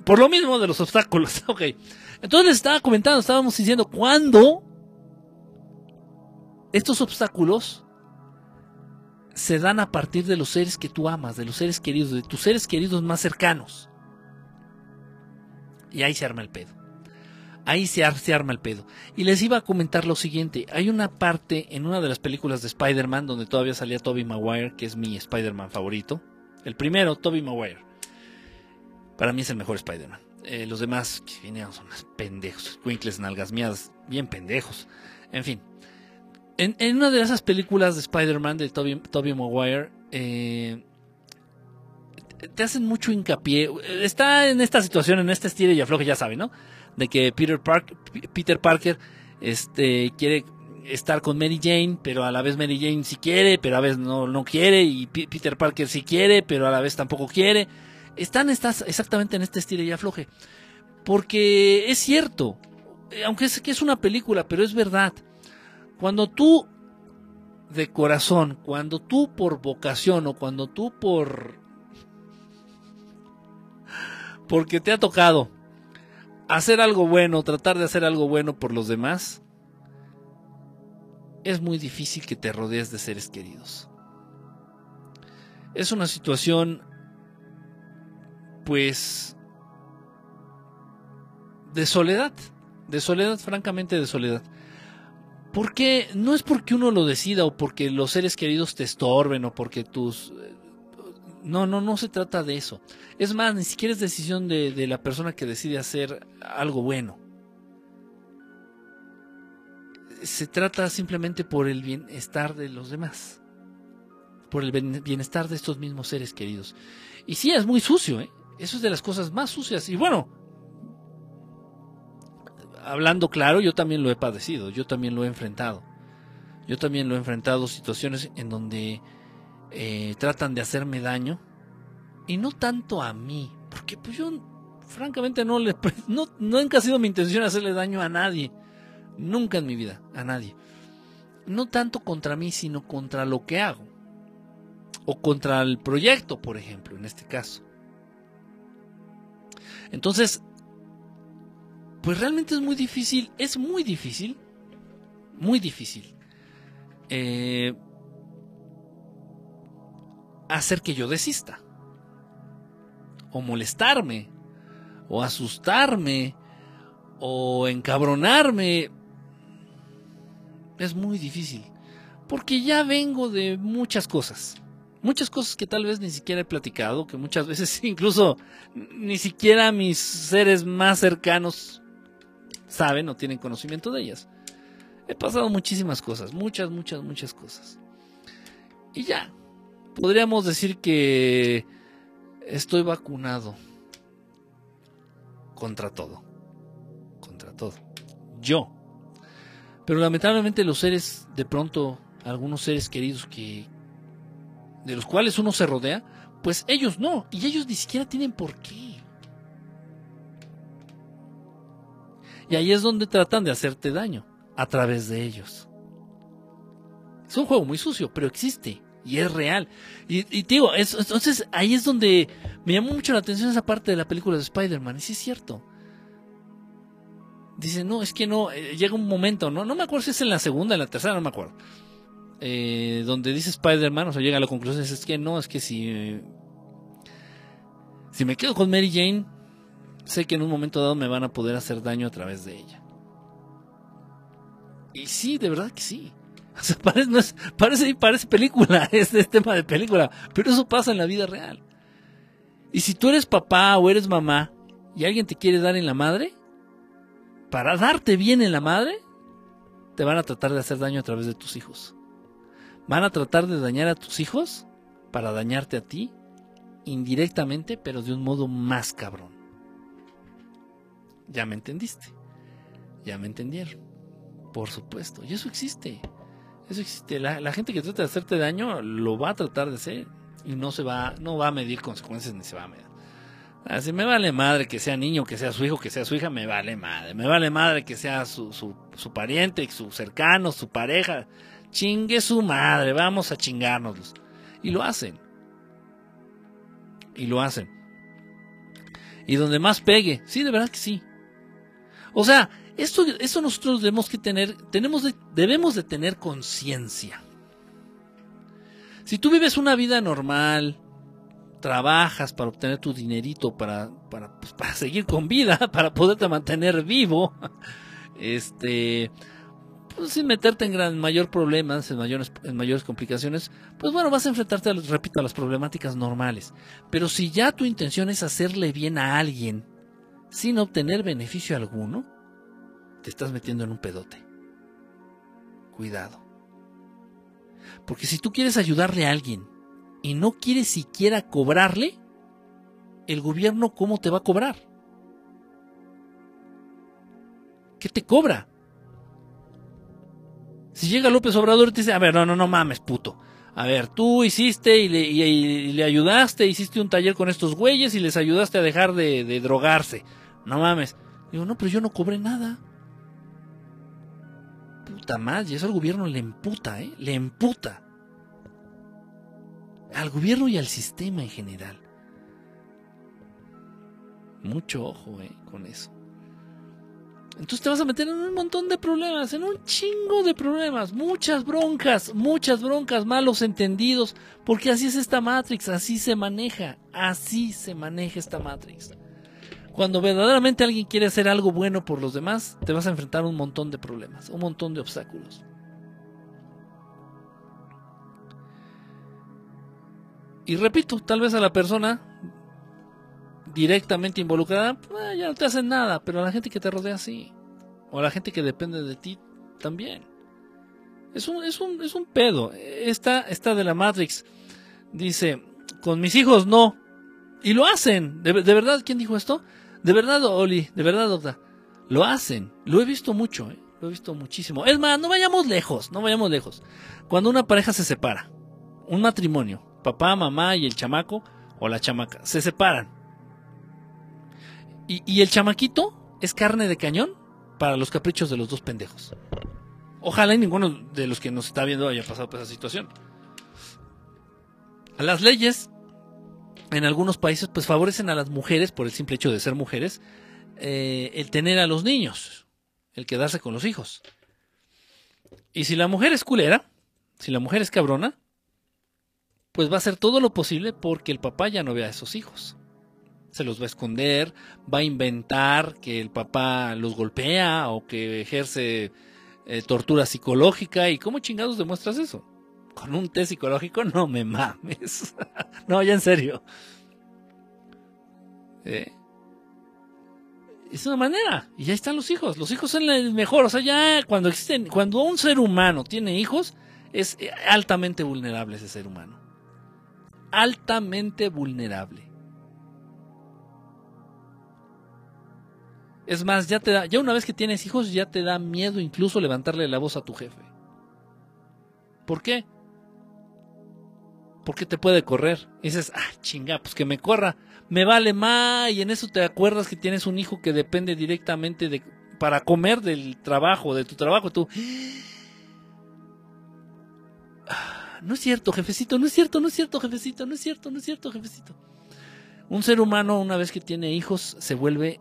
por lo mismo de los obstáculos, ok. Entonces les estaba comentando, estábamos diciendo, ¿cuándo estos obstáculos se dan a partir de los seres que tú amas, de los seres queridos, de tus seres queridos más cercanos? Y ahí se arma el pedo. Ahí se, arma el pedo. Y les iba a comentar lo siguiente. Hay una parte en una de las películas de Spider-Man donde todavía salía Tobey Maguire, que es mi Spider-Man favorito. El primero, Tobey Maguire. Para mí es el mejor Spider-Man. Eh, los demás que vinieron son unos pendejos. Winkles, nalgas mías, bien pendejos. En fin. En, una de esas películas de Spider-Man de Tobey, Maguire, eh, te hacen mucho hincapié. Está en esta situación, en este estilo y afloje, ya saben, ¿no? de que Peter, Peter Parker este, quiere estar con Mary Jane, pero a la vez Mary Jane sí quiere, pero a la vez no, no quiere, y Peter Parker sí quiere, pero a la vez tampoco quiere. Están estas, exactamente en este estilo y afloje. Porque es cierto, aunque es que es una película, pero es verdad. Cuando tú de corazón, cuando tú por vocación o cuando tú por porque te ha tocado hacer algo bueno, tratar de hacer algo bueno por los demás, es muy difícil que te rodees de seres queridos. Es una situación, pues, de soledad, de soledad, francamente de soledad. Porque no es porque uno lo decida o porque los seres queridos te estorben o porque tus no, no, no se trata de eso. Es más, ni siquiera es decisión de, la persona que decide hacer algo bueno. se trata simplemente por el bienestar de los demás, por el bienestar de estos mismos seres queridos. Y sí, es muy sucio, ¿eh? Eso es de las cosas más sucias. Y bueno, hablando claro, yo también lo he padecido, yo también lo he enfrentado. Yo también lo he enfrentado situaciones en donde eh, tratan de hacerme daño y no tanto a mí, porque pues yo francamente no le no, nunca ha sido mi intención hacerle daño a nadie, nunca en mi vida, a nadie. No tanto contra mí, sino contra lo que hago o contra el proyecto, por ejemplo, en este caso. Entonces, pues realmente es muy difícil, es muy difícil, muy difícil eh, hacer que yo desista, o molestarme, o asustarme, o encabronarme. Es muy difícil, porque ya vengo de muchas cosas. Muchas cosas que tal vez ni siquiera he platicado, que muchas veces incluso ni siquiera mis seres más cercanos saben o tienen conocimiento de ellas. He pasado muchísimas cosas, muchas, muchas, muchas cosas. Y ya, podríamos decir que estoy vacunado contra todo. Contra todo. Yo. Pero lamentablemente los seres, de pronto, algunos seres queridos que de los cuales uno se rodea, pues ellos no, y ellos ni siquiera tienen por qué. Y ahí es donde tratan de hacerte daño, a través de ellos. Es un juego muy sucio, pero existe y es real. Y, te digo, entonces ahí es donde me llamó mucho la atención esa parte de la película de Spider-Man, y sí es cierto. Dice, no, es que no, eh, llega un momento, ¿no? No me acuerdo si es en la segunda, en la tercera, no me acuerdo. Eh, donde dice Spider-Man, o sea, llega a la conclusión, es que no, es que si, si me quedo con Mary Jane, sé que en un momento dado me van a poder hacer daño a través de ella. Y sí, de verdad que sí. O sea, parece, no parece película, es, es tema de película, pero eso pasa en la vida real. Y si tú eres papá o eres mamá y alguien te quiere dar en la madre, para darte bien en la madre, te van a tratar de hacer daño a través de tus hijos. Van a tratar de dañar a tus hijos para dañarte a ti, indirectamente, pero de un modo más cabrón. Ya me entendiste. Ya me entendieron. Por supuesto. Y eso existe. Eso existe. La, gente que trata de hacerte daño lo va a tratar de hacer. Y no se va, no va a medir consecuencias ni se va a medir. Así me vale madre que sea niño, que sea su hijo, que sea su hija, me vale madre. Me vale madre que sea su, su, su pariente, su cercano, su pareja. Chingue su madre, vamos a chingárnoslos. Y lo hacen. Y lo hacen. Y donde más pegue, sí, de verdad que sí. O sea, esto, esto nosotros debemos que tener, tenemos debemos de tener conciencia. Si tú vives una vida normal, trabajas para obtener tu dinerito para, para, pues, para seguir con vida, para poderte mantener vivo, este, pues, sin meterte en gran, mayor problemas, en mayores, en mayores complicaciones, pues bueno, vas a enfrentarte, repito, a las problemáticas normales. Pero si ya tu intención es hacerle bien a alguien sin obtener beneficio alguno, te estás metiendo en un pedote. Cuidado. Porque si tú quieres ayudarle a alguien y no quieres siquiera cobrarle, el gobierno ¿cómo te va a cobrar? ¿Qué te cobra? Si llega López Obrador y te dice, a ver, no, no, no mames, puto. A ver, tú hiciste y le, ayudaste, hiciste un taller con estos güeyes y les ayudaste a dejar de, de drogarse. No mames. Digo, no, pero yo no cobré nada. Puta y eso al gobierno le emputa, ¿eh? Le emputa. Al gobierno y al sistema en general. Mucho ojo, ¿eh? Con eso. Entonces te vas a meter en un montón de problemas, en un chingo de problemas, muchas broncas, muchas broncas, malos entendidos, porque así es esta Matrix, así se maneja, así se maneja esta Matrix. Cuando verdaderamente alguien quiere hacer algo bueno por los demás, te vas a enfrentar a un montón de problemas, un montón de obstáculos. Y repito, tal vez a la persona directamente involucrada, pues, ya no te hacen nada, pero a la gente que te rodea sí. O a la gente que depende de ti, también. Es un, es un, es un pedo. Esta, esta de la Matrix dice, con mis hijos no. Y lo hacen. ¿De, verdad quién dijo esto? De verdad, Oli, de verdad, doctor. Lo hacen. Lo he visto mucho, ¿eh? Lo he visto muchísimo. Es más, no vayamos lejos, no vayamos lejos. Cuando una pareja se separa, un matrimonio, papá, mamá y el chamaco o la chamaca, se separan. Y, el chamaquito es carne de cañón para los caprichos de los dos pendejos. Ojalá y ninguno de los que nos está viendo haya pasado por esa situación. Las leyes en algunos países pues favorecen a las mujeres por el simple hecho de ser mujeres eh, el tener a los niños, el quedarse con los hijos. Y si la mujer es culera, si la mujer es cabrona, pues va a hacer todo lo posible porque el papá ya no vea a esos hijos. Se los va a esconder, va a inventar que el papá los golpea o que ejerce eh, tortura psicológica. ¿Y cómo chingados demuestras eso? Con un test psicológico, no me mames. no, ya en serio. Eh, es una manera. Y ya están los hijos. Los hijos son el mejor. O sea, ya cuando existen, cuando un ser humano tiene hijos, es eh, altamente vulnerable ese ser humano. Altamente vulnerable. Es más, ya te da, ya una vez que tienes hijos, ya te da miedo incluso levantarle la voz a tu jefe. ¿Por qué? Porque te puede correr. Y dices, ah, chinga, pues que me corra. Me vale más. Y en eso te acuerdas que tienes un hijo que depende directamente de para comer del trabajo, de tu trabajo. Tú. Ah, no es cierto, jefecito, no es cierto, no es cierto, jefecito, no es cierto, no es cierto, jefecito. Un ser humano, una vez que tiene hijos, se vuelve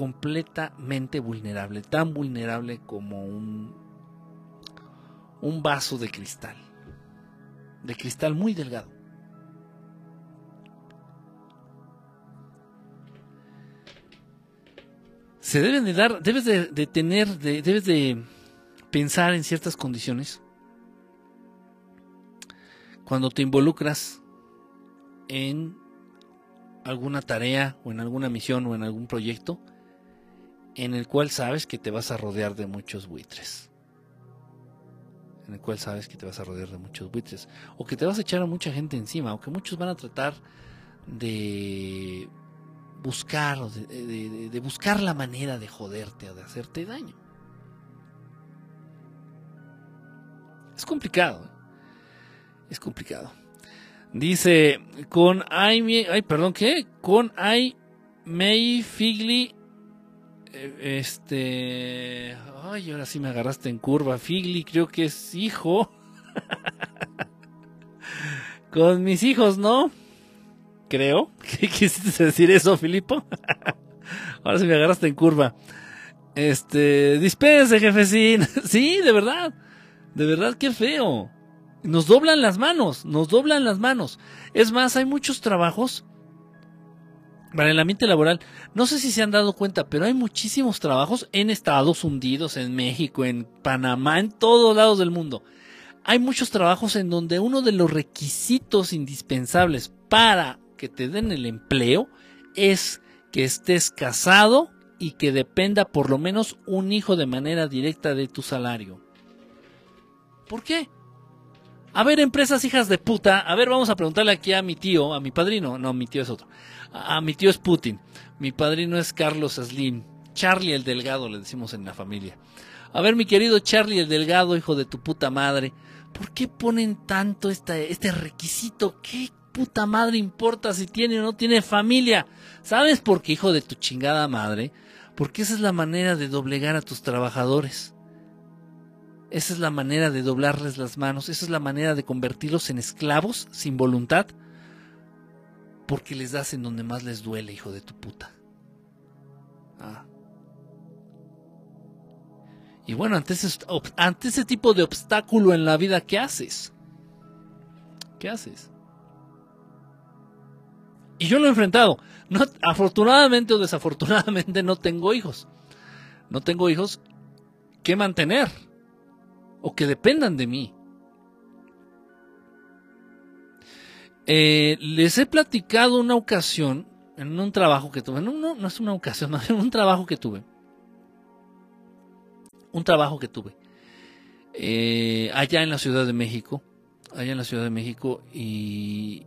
completamente vulnerable, tan vulnerable como un, un vaso de cristal, de cristal muy delgado. Se deben de dar, debes de, tener, debes de pensar en ciertas condiciones cuando te involucras en alguna tarea o en alguna misión o en algún proyecto en el cual sabes que te vas a rodear de muchos buitres. En el cual sabes que te vas a rodear de muchos buitres. O que te vas a echar a mucha gente encima. O que muchos van a tratar de buscar, de, buscar la manera de joderte o de hacerte daño. Es complicado. ¿eh? Es complicado. Dice, con ay, ay, perdón, ¿qué? Con ay, May Figli eh, este. Ay, ahora sí me agarraste en curva. Figli, creo que es hijo. Con mis hijos, ¿no? Creo. ¿Qué quisiste decir eso, Filipo? ahora sí me agarraste en curva. Este. Dispense, jefecín. sí, de verdad. De verdad, qué feo. Nos doblan las manos. Nos doblan las manos. Es más, hay muchos trabajos para el ambiente laboral, no sé si se han dado cuenta, pero hay muchísimos trabajos en Estados Unidos, en México, en Panamá, en todos lados del mundo. Hay muchos trabajos en donde uno de los requisitos indispensables para que te den el empleo es que estés casado y que dependa por lo menos un hijo de manera directa de tu salario. ¿Por qué? A ver, empresas hijas de puta, a ver, vamos a preguntarle aquí a mi tío, a mi padrino, no, mi tío es otro Ah, mi tío es Putin. Mi padrino es Carlos Slim. Charlie el Delgado, le decimos en la familia. A ver, mi querido Charlie el Delgado, hijo de tu puta madre. ¿Por qué ponen tanto este requisito? ¿Qué puta madre importa si tiene o no tiene familia? ¿Sabes por qué, hijo de tu chingada madre? Porque esa es la manera de doblegar a tus trabajadores. Esa es la manera de doblarles las manos. Esa es la manera de convertirlos en esclavos sin voluntad porque les das en donde más les duele, hijo de tu puta. Ah. Y bueno, ante ese, ese tipo de obstáculo en la vida, ¿qué haces? ¿Qué haces? Y yo lo he enfrentado. Afortunadamente o desafortunadamente no tengo hijos. No tengo hijos que mantener o que dependan de mí. Eh, les he platicado una ocasión, en un trabajo que tuve, no, no, es una ocasión, no, en un trabajo que tuve. Un trabajo que tuve. eh, allá en la Ciudad de México, allá en la Ciudad de México y,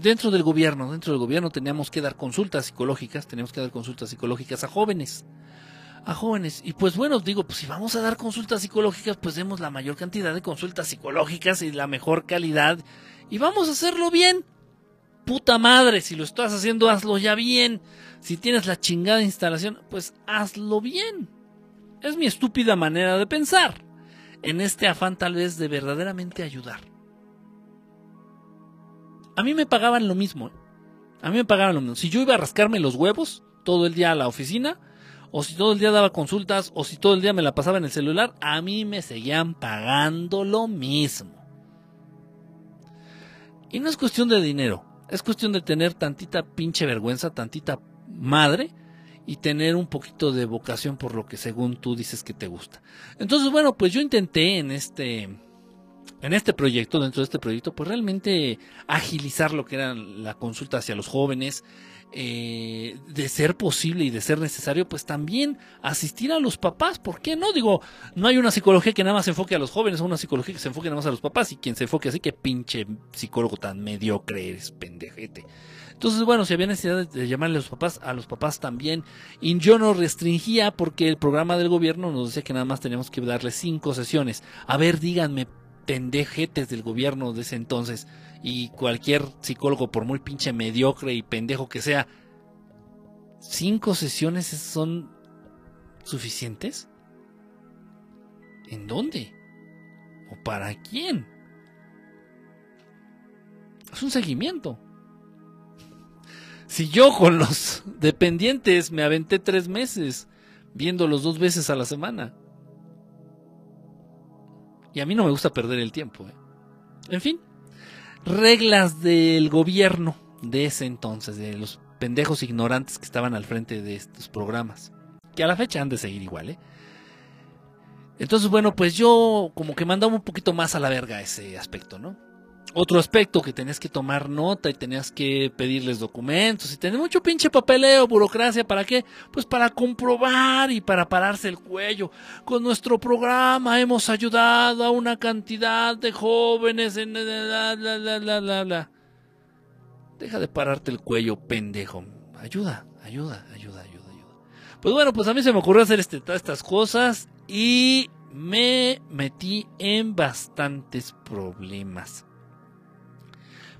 dentro del gobierno, dentro del gobierno teníamos que dar consultas psicológicas, teníamos que dar consultas psicológicas a jóvenes, a jóvenes. Y pues bueno, digo, pues si vamos a dar consultas psicológicas, pues demos la mayor cantidad de consultas psicológicas y la mejor calidad y vamos a hacerlo bien. Puta madre, si lo estás haciendo, hazlo ya bien. Si tienes la chingada instalación, pues hazlo bien. Es mi estúpida manera de pensar. En este afán tal vez de verdaderamente ayudar. A mí me pagaban lo mismo. ¿eh? A mí me pagaban lo mismo. Si yo iba a rascarme los huevos todo el día a la oficina, o si todo el día daba consultas, o si todo el día me la pasaba en el celular, a mí me seguían pagando lo mismo. Y no es cuestión de dinero, es cuestión de tener tantita pinche vergüenza, tantita madre y tener un poquito de vocación por lo que según tú dices que te gusta. Entonces, bueno, pues yo intenté en este en este proyecto, dentro de este proyecto, pues realmente agilizar lo que era la consulta hacia los jóvenes, eh, de ser posible y de ser necesario, pues también asistir a los papás. ¿Por qué no? Digo, no hay una psicología que nada más se enfoque a los jóvenes, una psicología que se enfoque nada más a los papás y quien se enfoque así que pinche psicólogo tan mediocre eres, pendejete. Entonces, bueno, si había necesidad de llamarle a los papás, a los papás también. Y yo no restringía porque el programa del gobierno nos decía que nada más teníamos que darle cinco sesiones. A ver, díganme, pendejetes del gobierno de ese entonces y cualquier psicólogo, por muy pinche mediocre y pendejo que sea, ¿cinco sesiones son suficientes? ¿En dónde? ¿O para quién? Es un seguimiento. Si yo con los dependientes me aventé tres meses viéndolos dos veces a la semana. Y a mí no me gusta perder el tiempo. ¿eh? En fin, reglas del gobierno de ese entonces, de los pendejos ignorantes que estaban al frente de estos programas, que a la fecha han de seguir igual, ¿eh? Entonces, bueno, pues yo como que mandaba un poquito más a la verga ese aspecto, ¿no? Otro aspecto que tenías que tomar nota y tenías que pedirles documentos y tener mucho pinche papeleo, burocracia, ¿para qué? Pues para comprobar y para pararse el cuello. Con nuestro programa hemos ayudado a una cantidad de jóvenes en... La, la, la, Deja de pararte el cuello, pendejo. Ayuda, ayuda, ayuda, ayuda, ayuda. Pues bueno, pues a mí se me ocurrió hacer este, todas estas cosas y me metí en bastantes problemas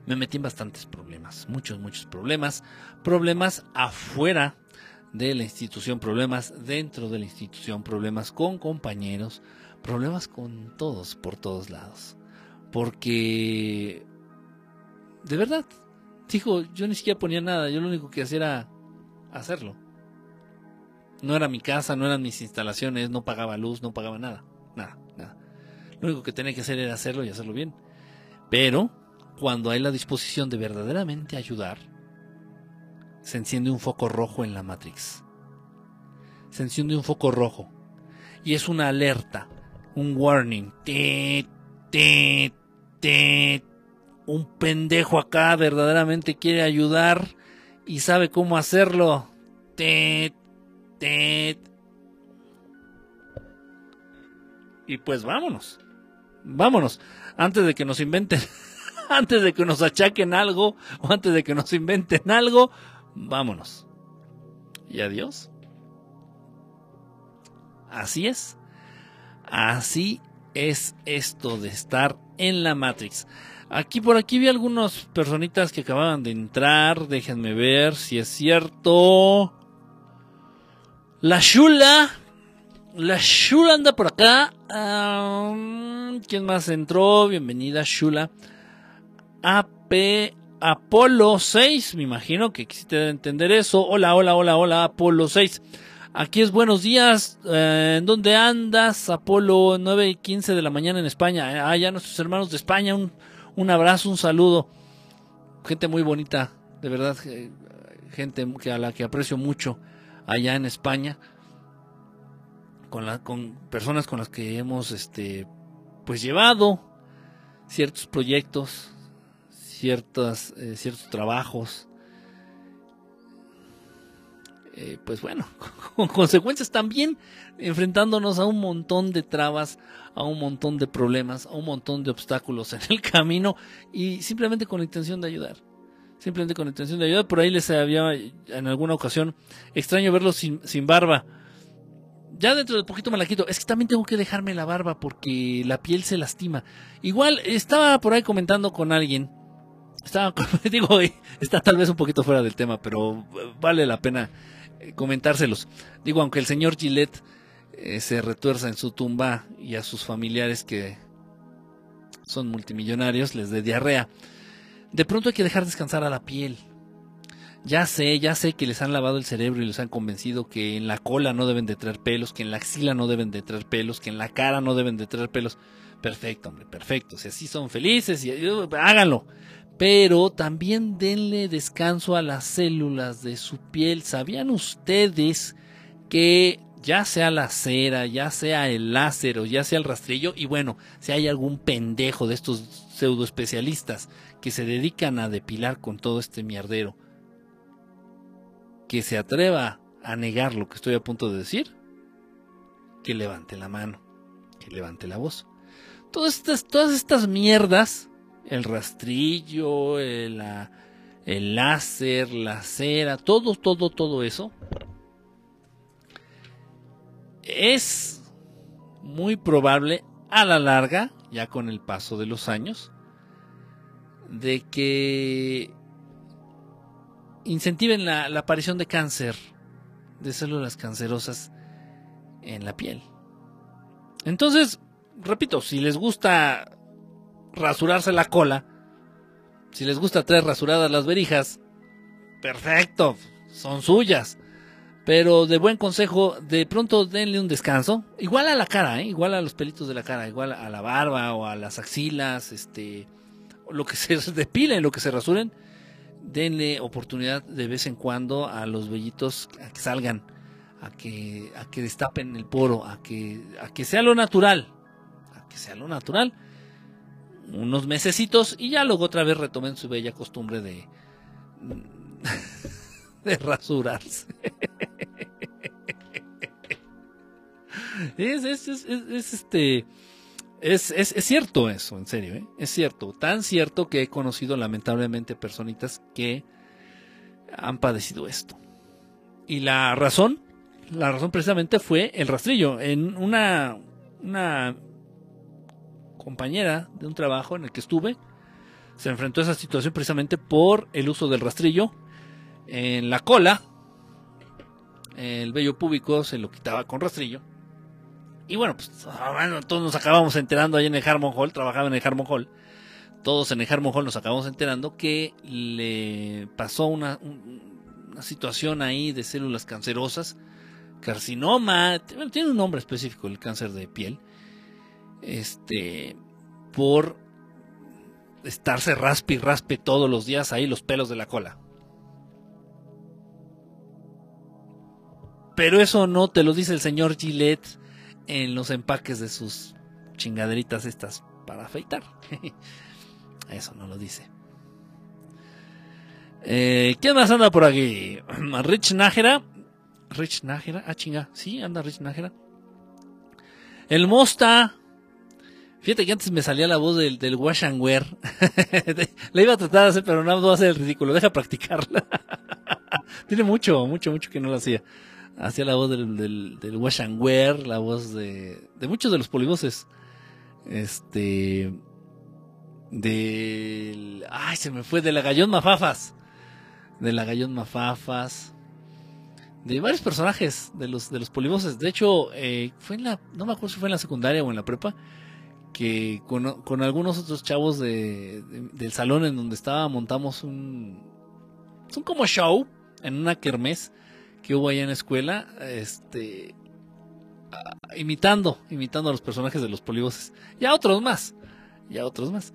me metí en bastantes problemas, muchos, muchos problemas, problemas afuera de la institución, problemas dentro de la institución, problemas con compañeros, problemas con todos, por todos lados. Porque, de verdad, dijo, yo ni siquiera ponía nada, yo lo único que hacía era hacerlo. No era mi casa, no eran mis instalaciones, no pagaba luz, no pagaba nada, nada, nada. Lo único que tenía que hacer era hacerlo y hacerlo bien. Pero cuando hay la disposición de verdaderamente ayudar, se enciende un foco rojo en la Matrix. Se enciende un foco rojo. Y es una alerta, un warning. Un pendejo acá verdaderamente quiere ayudar y sabe cómo hacerlo. Y pues vámonos. Vámonos. Antes de que nos inventen antes de que nos achaquen algo o antes de que nos inventen algo, vámonos. Y adiós. Así es. Así es esto de estar en la Matrix. Aquí por aquí vi algunas personitas que acababan de entrar. Déjenme ver si es cierto. La Shula. La Shula anda por acá. ¿Quién más entró? Bienvenida, Shula. AP Apolo 6, me imagino que quisiste entender eso. Hola, hola, hola, hola, Apolo 6. Aquí es buenos días. Eh, ¿En dónde andas? Apolo 9 y 15 de la mañana en España. Ah, ya nuestros hermanos de España. Un, un abrazo, un saludo. Gente muy bonita, de verdad. Gente que a la que aprecio mucho allá en España. Con, con personas con las que hemos este, pues llevado ciertos proyectos, ciertas, eh, ciertos trabajos. eh, pues bueno, con consecuencias también enfrentándonos a un montón de trabas, a un montón de problemas, a un montón de obstáculos en el camino y simplemente con la intención de ayudar. Simplemente con intención de ayudar. Por ahí les había en alguna ocasión extraño verlos sin, sin barba. Ya dentro de poquito me la quito. Es que también tengo que dejarme la barba porque la piel se lastima. Igual estaba por ahí comentando con alguien. Estaba, digo, está tal vez un poquito fuera del tema, pero vale la pena eh, comentárselos. Digo, aunque el señor Gillette eh, se retuerza en su tumba y a sus familiares que son multimillonarios les dé diarrea, de pronto hay que dejar descansar a la piel. Ya sé, ya sé que les han lavado el cerebro y les han convencido que en la cola no deben de traer pelos, que en la axila no deben de traer pelos, que en la cara no deben de traer pelos. Perfecto, hombre, perfecto. Si así son felices, y, háganlo pero también denle descanso a las células de su piel. ¿Sabían ustedes que ya sea la cera, ya sea el láser o ya sea el rastrillo, y bueno, si hay algún pendejo de estos pseudo especialistas que se dedican a depilar con todo este mierdero, que se atreva a negar lo que estoy a punto de decir, que levante la mano, que levante la voz. Todas estas, todas estas mierdas el rastrillo, el, el láser, la cera, todo, todo, todo eso, es muy probable a la larga, ya con el paso de los años, de que incentiven la, la, aparición de cáncer, de células cancerosas en la piel. Entonces, repito, si les gusta rasurarse la cola. Si les gusta traer rasuradas las verijas, perfecto, son suyas. Pero de buen consejo, de pronto denle un descanso. Igual a la cara, ¿eh? igual a los pelitos de la cara, igual a la barba o a las axilas, este, lo que se depilen, lo que se rasuren. Denle oportunidad de vez en cuando a los vellitos a que salgan, a que, a que destapen el poro, a que, a que sea lo natural, a que sea lo natural unos mesecitos y ya luego otra vez retomen su bella costumbre de, de rasurarse. Es, es, es, es, este. Es, es, cierto eso, en serio, ¿eh? es cierto. Tan cierto que he conocido lamentablemente personitas que han padecido esto. Y la razón, la razón precisamente fue el rastrillo. En una, una compañera de un trabajo en el que estuve se enfrentó a esa situación precisamente por el uso del rastrillo en la cola. El vello púbico se lo quitaba con rastrillo. Y bueno, pues ah, todos nos acabamos enterando ahí en el Harmon Hall, trabajaba en el Harmon Hall. Todos en el Harmon Hall nos acabamos enterando que le pasó una, una situación ahí de células cancerosas, carcinoma, tiene un nombre específico el cáncer de piel este, por estarse raspe y raspe todos los días ahí los pelos de la cola. Pero eso no te lo dice el señor Gillette en los empaques de sus chingaderitas estas para afeitar. Eso no lo dice. Eh, ¿Quién más anda por aquí? Rich Nájera. Rich Nájera. Ah, chinga. Sí, anda Rich Nájera. El Mosta. Fíjate que antes me salía la voz del, del wash and wear. la iba a tratar de hacer, pero no va a hacer el ridículo. Deja practicarla. Tiene mucho, mucho, mucho que no lo hacía. Hacía la voz del, del, del wash and wear, la voz de, de muchos de los polivoces. Este. Del. Ay, se me fue. De la Gallón Mafafas. De la Gallón Mafafas. De varios personajes de los, de los polivoces. De hecho, eh, fue en la. No me acuerdo si fue en la secundaria o en la prepa que con, algunos otros chavos de, del salón en donde estaba montamos un, un como show en una kermés que hubo allá en la escuela, este, imitando, imitando a los personajes de los polivoces y a otros más, y a otros más.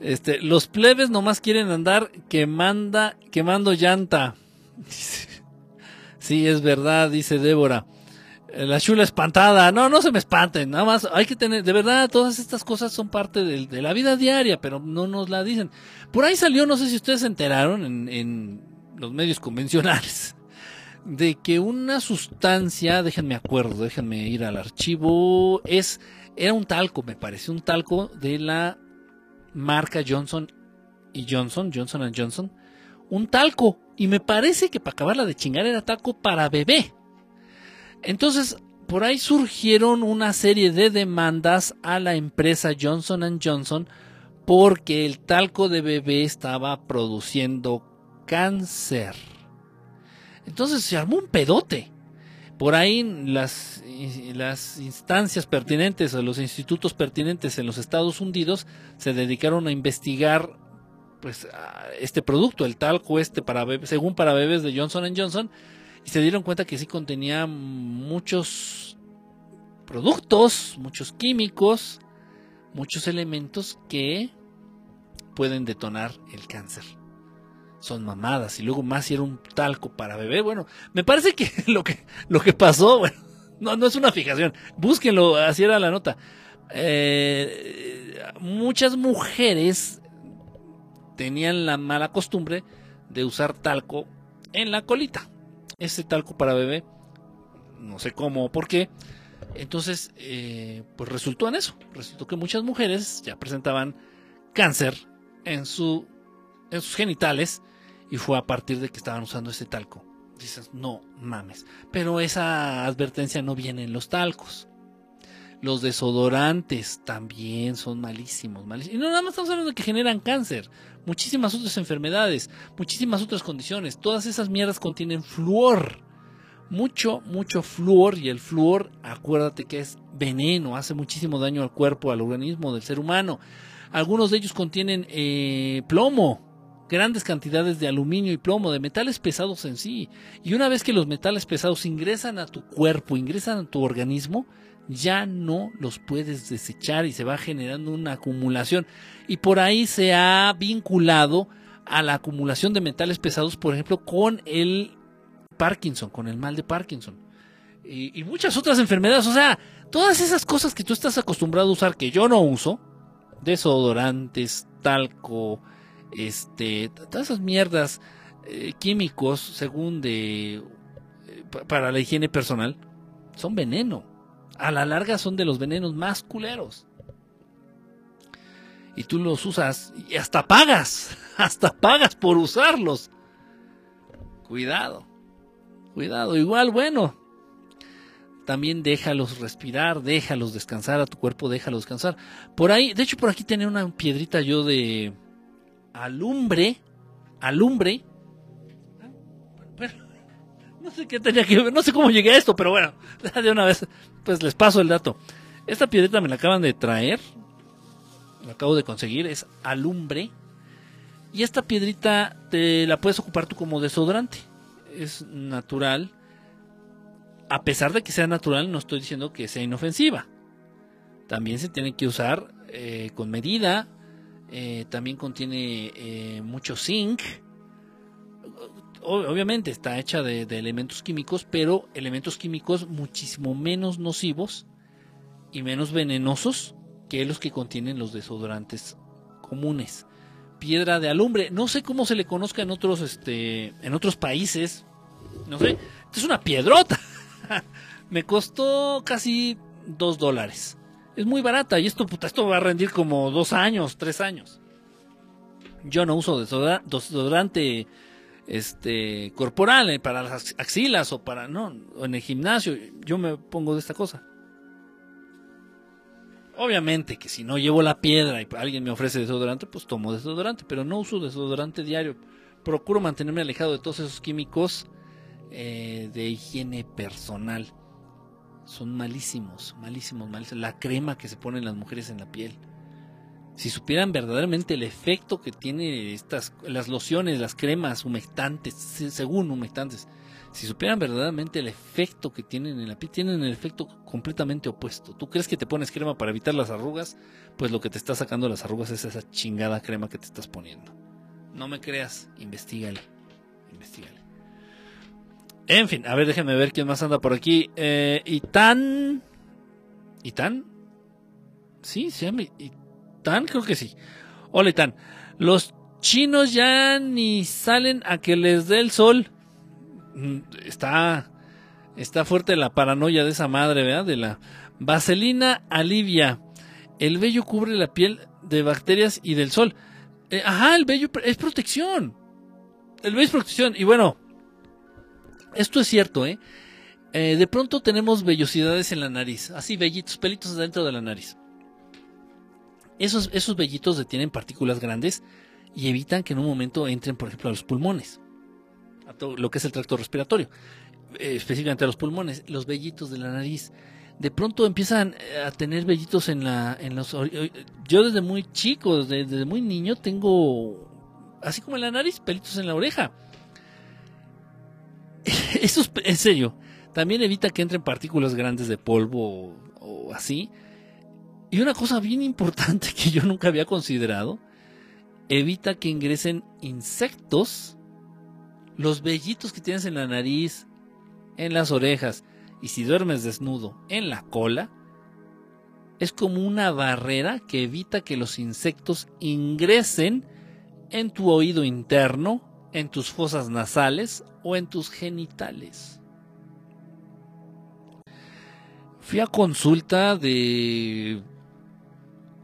Este, los plebes nomás quieren andar quemando llanta. sí, es verdad, dice Débora. La chula espantada. No, no se me espanten. Nada más hay que tener, de verdad, todas estas cosas son parte de, la vida diaria, pero no nos la dicen. Por ahí salió, no sé si ustedes se enteraron en, en los medios convencionales, de que una sustancia, déjenme acuerdo, déjenme ir al archivo, es era un talco, me parece, un talco de la marca Johnson y Johnson, Johnson Johnson, un talco y me parece que para acabarla de chingar era talco para bebé. Entonces, por ahí surgieron una serie de demandas a la empresa Johnson Johnson porque el talco de bebé estaba produciendo cáncer. Entonces se armó un pedote. Por ahí las, las instancias pertinentes o los institutos pertinentes en los Estados Unidos se dedicaron a investigar pues este producto, el talco este para según para bebés de Johnson Johnson y se dieron cuenta que sí contenía muchos productos, muchos químicos, muchos elementos que pueden detonar el cáncer son mamadas. Y luego más si era un talco para bebé. Bueno, me parece que lo que, lo que pasó, no, no es una fijación. Búsquenlo, así era la nota. Eh, muchas mujeres tenían la mala costumbre de usar talco en la colita. Ese talco para bebé, no sé cómo o por qué. Entonces, eh, pues resultó en eso. Resultó que muchas mujeres ya presentaban cáncer en, su, en sus genitales y fue a partir de que estaban usando ese talco. Dices, no mames. Pero esa advertencia no viene en los talcos. Los desodorantes también son malísimos, malísimos. Y no nada más estamos hablando de que generan cáncer, muchísimas otras enfermedades, muchísimas otras condiciones. Todas esas mierdas contienen flúor. Mucho, mucho flúor. Y el flúor, acuérdate que es veneno, hace muchísimo daño al cuerpo, al organismo del ser humano. Algunos de ellos contienen eh, plomo, grandes cantidades de aluminio y plomo, de metales pesados en sí. Y una vez que los metales pesados ingresan a tu cuerpo, ingresan a tu organismo, ya no los puedes desechar y se va generando una acumulación. Y por ahí se ha vinculado a la acumulación de metales pesados, por ejemplo, con el Parkinson, con el mal de Parkinson. Y, muchas otras enfermedades. O sea, todas esas cosas que tú estás acostumbrado a usar, que yo no uso, desodorantes, talco, este, todas esas mierdas eh, químicos, según de, eh, para la higiene personal, son veneno. A la larga son de los venenos más culeros. Y tú los usas y hasta pagas, hasta pagas por usarlos. Cuidado, cuidado. Igual, bueno, también déjalos respirar, déjalos descansar a tu cuerpo, déjalos descansar. Por ahí, de hecho, por aquí tenía una piedrita yo de, alumbre, alumbre. no sé qué tenía que ver, no sé cómo llegué a esto, pero bueno, de una vez, pues les paso el dato. Esta piedrita me la acaban de traer, la acabo de conseguir, es alumbre. Y esta piedrita te la puedes ocupar tú como desodorante. Es natural. A pesar de que sea natural, no estoy diciendo que sea inofensiva. También se tiene que usar eh, con medida, eh, también contiene eh, mucho zinc. Obviamente está hecha de, elementos químicos, pero elementos químicos muchísimo menos nocivos y menos venenosos que los que contienen los desodorantes comunes. Piedra de alumbre, no sé cómo se le conozca en otros, este, en otros países. No sé, es una piedrota. Me costó casi dos dólares es muy barata y esto, puta, esto va a rendir como dos años, tres años. Yo no uso desodorante este corporal eh, para las axilas o para no en el gimnasio yo me pongo de esta cosa obviamente que si no llevo la piedra y alguien me ofrece desodorante pues tomo desodorante pero no uso desodorante diario procuro mantenerme alejado de todos esos químicos eh, de higiene personal son malísimos, malísimos, malísimos. La crema que se ponen las mujeres en la piel. Si supieran verdaderamente el efecto que tiene estas, las lociones, las cremas humectantes, según humectantes, si supieran verdaderamente el efecto que tienen en la piel, tienen el efecto completamente opuesto. Tú crees que te pones crema para evitar las arrugas, pues lo que te está sacando las arrugas es esa chingada crema que te estás poniendo. No me creas, investigale, investigale. En fin, a ver, déjenme ver quién más anda por aquí. Eh, Itán. Sí, se llama creo que sí. Hola, Itán. Los chinos ya ni salen a que les dé el sol. mm, está, está fuerte la paranoia de esa madre, ¿verdad? De la vaselina alivia. El vello cubre la piel de bacterias y del sol. Eh, ajá, el vello es protección. El vello es protección. Y bueno, esto es cierto, ¿eh? ¿eh? de pronto tenemos vellosidades en la nariz. Así, vellitos, pelitos dentro de la nariz. Esos, esos vellitos detienen partículas grandes y evitan que en un momento entren, por ejemplo, a los pulmones. A todo lo que es el tracto respiratorio. Eh, específicamente a los pulmones. Los vellitos de la nariz de pronto empiezan eh, a tener vellitos en la en los yo desde muy chico desde, muy niño tengo así como en la nariz pelitos en la oreja eso es en serio también evita que entren partículas grandes de polvo o, así y una cosa bien importante que yo nunca había considerado evita que ingresen insectos los vellitos que tienes en la nariz en las orejas y si duermes desnudo en la cola, es como una barrera que evita que los insectos ingresen en tu oído interno, en tus fosas nasales o en tus genitales. Fui a consulta de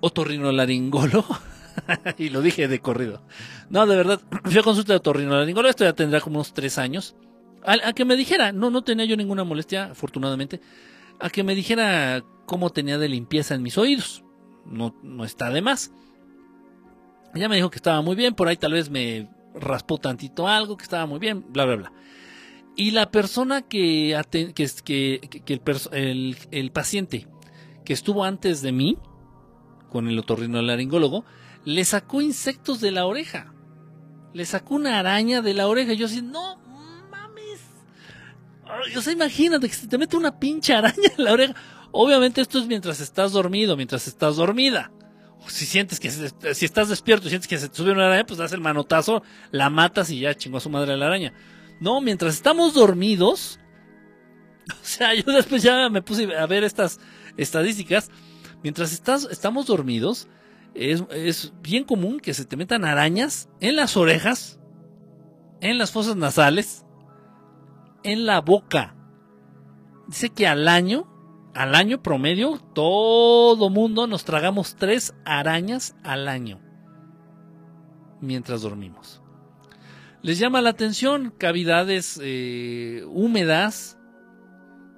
otorrinolaringólogo y lo dije de corrido. No, de verdad, fui a consulta de otorrinolaringólogo, esto ya tendrá como unos tres años a, que me dijera, no, no tenía yo ninguna molestia, afortunadamente, a que me dijera cómo tenía de limpieza en mis oídos. No, no está de más. Ella me dijo que estaba muy bien, por ahí tal vez me raspó tantito algo, que estaba muy bien, bla, bla, bla. Y la persona que, que, que, el, el, paciente que estuvo antes de mí, con el otorrinolaringólogo, le sacó insectos de la oreja. Le sacó una araña de la oreja. Yo así, no o sea, imagínate que se te mete una pinche araña en la oreja. Obviamente esto es mientras estás dormido, mientras estás dormida. si sientes que si estás despierto y sientes que se te sube una araña, pues das el manotazo, la matas y ya chingó a su madre la araña. No, mientras estamos dormidos, o sea, yo después ya me puse a ver estas estadísticas. Mientras estás, estamos dormidos, es, es bien común que se te metan arañas en las orejas, en las fosas nasales, en la boca. Dice que al año, al año promedio, todo mundo nos tragamos tres arañas al año mientras dormimos. Les llama la atención cavidades eh, húmedas,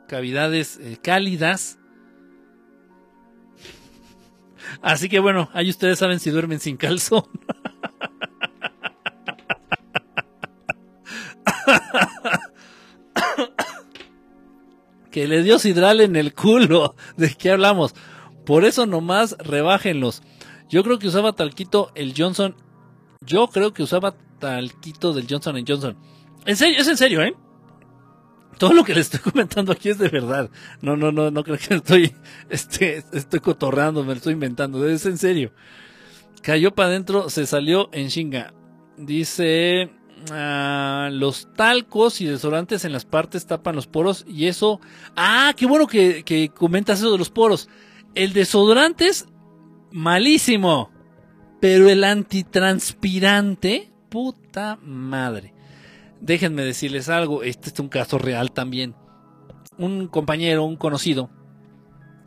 cavidades eh, cálidas. Así que bueno, ahí ustedes saben si duermen sin calzón. que le dio sidral en el culo. ¿De qué hablamos? Por eso nomás rebájenlos. Yo creo que usaba talquito el Johnson. Yo creo que usaba talquito del Johnson Johnson. En serio, es en serio, ¿eh? Todo lo que les estoy comentando aquí es de verdad. No, no, no, no creo que estoy, este, estoy cotorreando, me lo estoy inventando. Es en serio. Cayó para adentro, se salió en chinga. Dice Ah, los talcos y desodorantes en las partes tapan los poros y eso... Ah, qué bueno que, que comentas eso de los poros. El desodorante es malísimo, pero el antitranspirante, puta madre. Déjenme decirles algo, este es un caso real también. Un compañero, un conocido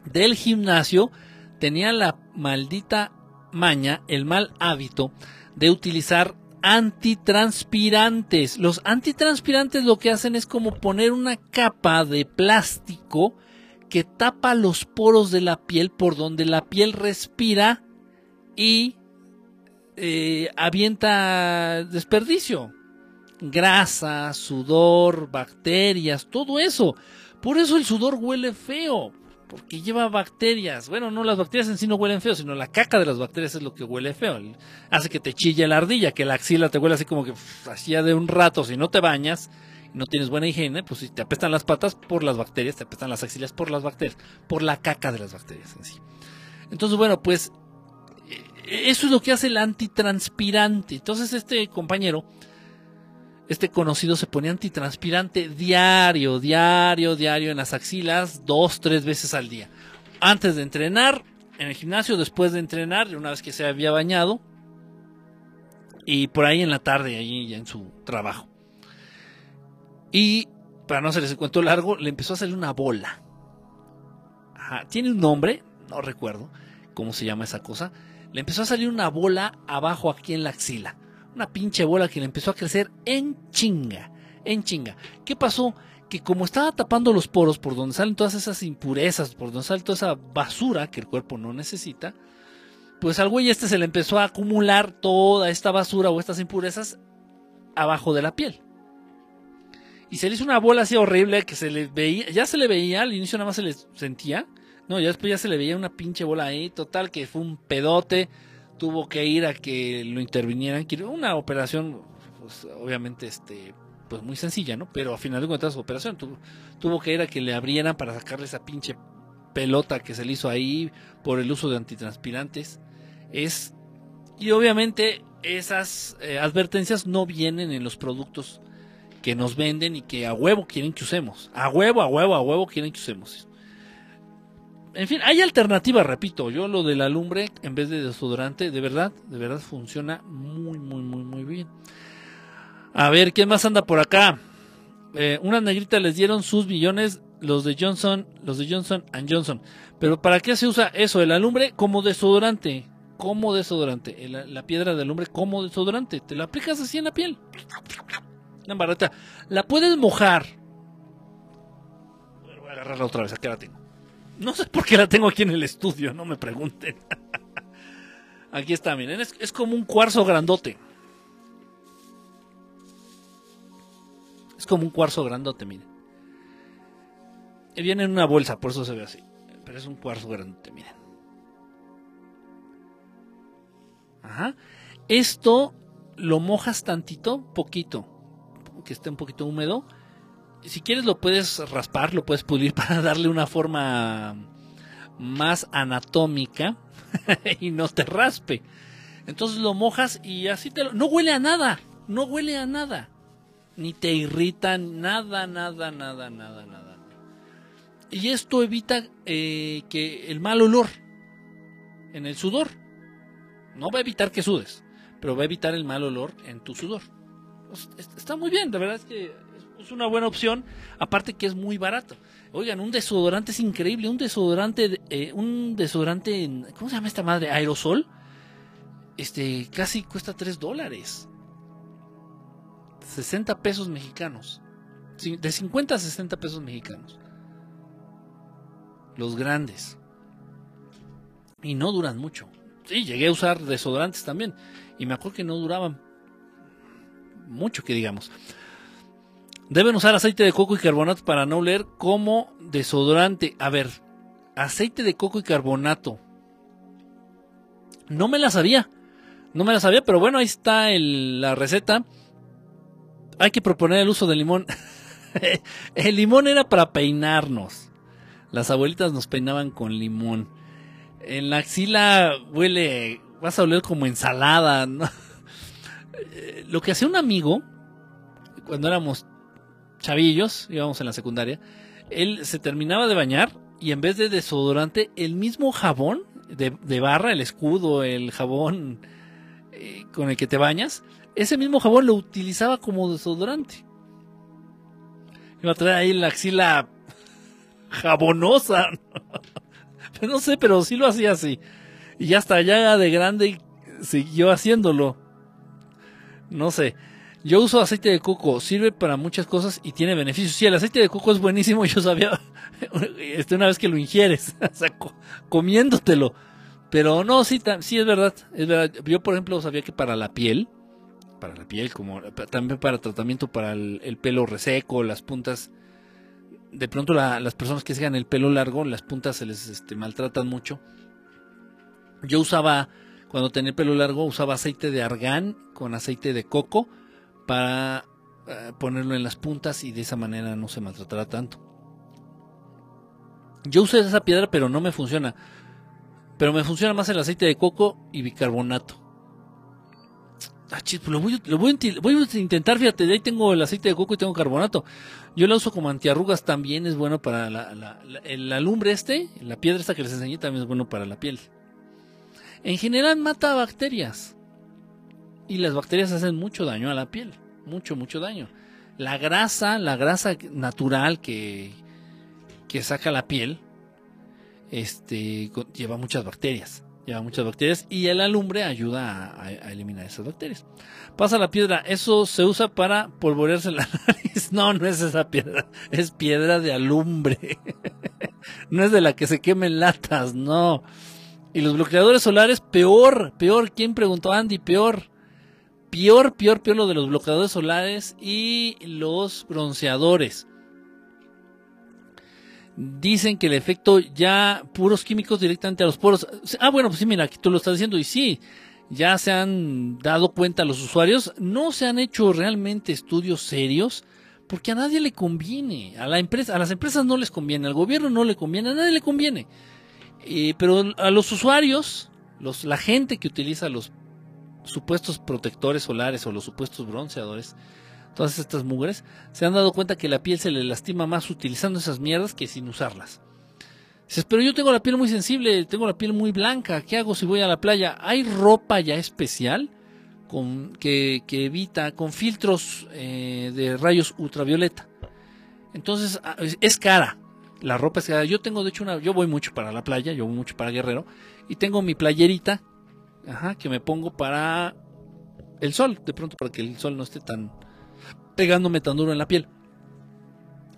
del gimnasio tenía la maldita maña, el mal hábito de utilizar antitranspirantes. Los antitranspirantes lo que hacen es como poner una capa de plástico que tapa los poros de la piel por donde la piel respira y eh, avienta desperdicio. Grasa, sudor, bacterias, todo eso. Por eso el sudor huele feo porque lleva bacterias. Bueno, no las bacterias en sí no huelen feo, sino la caca de las bacterias es lo que huele feo. Hace que te chille la ardilla, que la axila te huele así como que hacía de un rato. Si no te bañas no tienes buena higiene, pues si te apestan las patas por las bacterias, te apestan las axilas por las bacterias, por la caca de las bacterias en sí. Entonces, bueno, pues e-, eso es lo que hace el antitranspirante. Entonces, este compañero este conocido se ponía antitranspirante diario, diario, diario en las axilas, dos, tres veces al día. Antes de entrenar, en el gimnasio, después de entrenar, una vez que se había bañado, y por ahí en la tarde, allí ya en su trabajo. Y para no hacerles el cuento largo, le empezó a salir una bola. Tiene un nombre, no recuerdo cómo se llama esa cosa. Le empezó a salir una bola abajo aquí en la axila. Una pinche bola que le empezó a crecer en chinga, en chinga. ¿Qué pasó? Que como estaba tapando los poros por donde salen todas esas impurezas, por donde sale toda esa basura que el cuerpo no necesita, pues al güey este se le empezó a acumular toda esta basura o estas impurezas abajo de la piel. Y se le hizo una bola así horrible que se le veía, ya se le veía, al inicio nada más se le sentía, no, ya después ya se le veía una pinche bola ahí, total, que fue un pedote, tuvo que ir a que lo intervinieran, una operación, pues, obviamente, este, pues muy sencilla, ¿no? Pero a final de cuentas su operación tuvo, que ir a que le abrieran para sacarle esa pinche pelota que se le hizo ahí por el uso de antitranspirantes. Es, y obviamente esas eh, advertencias no vienen en los productos que nos venden y que a huevo quieren que usemos. A huevo, a huevo, a huevo quieren que usemos. En fin, hay alternativas, repito. Yo lo de la lumbre en vez de desodorante, de verdad, de verdad funciona muy, muy, muy, muy bien. A ver, ¿quién más anda por acá? Eh, una negrita les dieron sus billones los de Johnson, los de Johnson Johnson. Pero ¿para qué se usa eso? El alumbre como desodorante. Como desodorante. La, piedra de alumbre como desodorante. Te la aplicas así en la piel. Una barata. La puedes mojar. voy a agarrarla otra vez. Aquí la tengo. No sé por qué la tengo aquí en el estudio. No me pregunten. aquí está, miren. Es, como un cuarzo grandote. Es como un cuarzo grandote, miren. Viene en una bolsa, por eso se ve así. Pero es un cuarzo grande, miren. Ajá. Esto lo mojas tantito, poquito, que esté un poquito húmedo. Si quieres lo puedes raspar, lo puedes pulir para darle una forma más anatómica y no te raspe. Entonces lo mojas y así te lo... No huele a nada, no huele a nada. Ni te irrita, nada, nada, nada, nada, nada. Y esto evita eh, que el mal olor en el sudor. No va a evitar que sudes, pero va a evitar el mal olor en tu sudor. Pues, está muy bien, de verdad es que es una buena opción, aparte que es muy barato. Oigan, un desodorante es increíble, un desodorante, eh, un desodorante, ¿cómo se llama esta madre? Aerosol, este, casi cuesta 3 dólares. 60 pesos mexicanos. De 50 a 60 pesos mexicanos los grandes. Y no duran mucho. Sí, llegué a usar desodorantes también. Y me acuerdo que no duraban mucho, que digamos. Deben usar aceite de coco y carbonato para no oler como desodorante. A ver, aceite de coco y carbonato. No me la sabía. No me la sabía, pero bueno, ahí está la receta. Hay que proponer el uso del limón. el limón era para peinarnos. Las abuelitas nos peinaban con limón. En la axila huele, vas a oler como ensalada. Lo que hacía un amigo, cuando éramos chavillos, íbamos en la secundaria, él se terminaba de bañar y en vez de desodorante, el mismo jabón de, barra, el escudo, el jabón eh, con el que te bañas, ese mismo jabón lo utilizaba como desodorante. Iba a traer ahí la axila jabonosa. no sé, pero sí lo hacía así. Y hasta ya de grande siguió haciéndolo. No sé. Yo uso aceite de coco, sirve para muchas cosas y tiene beneficios. Sí, el aceite de coco es buenísimo, yo sabía, este, una vez que lo ingieres, comiéndotelo. Pero no, sí, sí es verdad, es verdad. Yo, por ejemplo, sabía que para la piel, para la piel, como también para tratamiento para el pelo reseco, las puntas de pronto las personas que sigan el pelo largo, las puntas se les este, maltratan mucho. Yo usaba, cuando tenía el pelo largo, usaba aceite de argán con aceite de coco para eh, ponerlo en las puntas y de esa manera no se maltratará tanto. Yo usé esa piedra pero no me funciona. Pero me funciona más el aceite de coco y bicarbonato. Ah, chis, pues lo, voy, a intentar, fíjate, de ahí tengo el aceite de coco y tengo carbonato. Yo lo uso como antiarrugas, también es bueno para la, la, lumbre este, la piedra esta que les enseñé también es bueno para la piel. En general mata bacterias. Y las bacterias hacen mucho daño a la piel, mucho, mucho daño. La grasa, la grasa natural que, que saca la piel, este, lleva muchas bacterias. Lleva muchas bacterias y la alumbre ayuda a, eliminar esas bacterias. Pasa la piedra, eso se usa para polvorearse la nariz. No, no es esa piedra, es piedra de alumbre. no es de la que se quemen latas, no. Y los bloqueadores solares, peor, peor. ¿Quién preguntó? Andy, peor. Peor, peor, peor lo de los bloqueadores solares y los bronceadores. Dicen que el efecto ya puros químicos directamente a los poros. Ah, bueno, pues sí, mira, aquí tú lo estás diciendo y sí, ya se han dado cuenta los usuarios. No se han hecho realmente estudios serios porque a nadie le conviene. A la empresa, a las empresas no les conviene, al gobierno no le conviene, a nadie le conviene. Eh, pero a los usuarios, la gente que utiliza los supuestos protectores solares o los supuestos bronceadores, todas estas mugres, se han dado cuenta que la piel se le lastima más utilizando esas mierdas que sin usarlas. Dices, pero yo tengo la piel muy sensible, tengo la piel muy blanca, ¿qué hago si voy a la playa? Hay ropa ya especial con, que, evita, con filtros eh, de rayos ultravioleta. Entonces, ah, es cara, la ropa es cara. Yo tengo, de hecho, una, yo voy mucho para la playa, yo voy mucho para Guerrero, y tengo mi playerita Ajá, que me pongo para el sol, de pronto para que el sol no esté tan pegándome tan duro en la piel.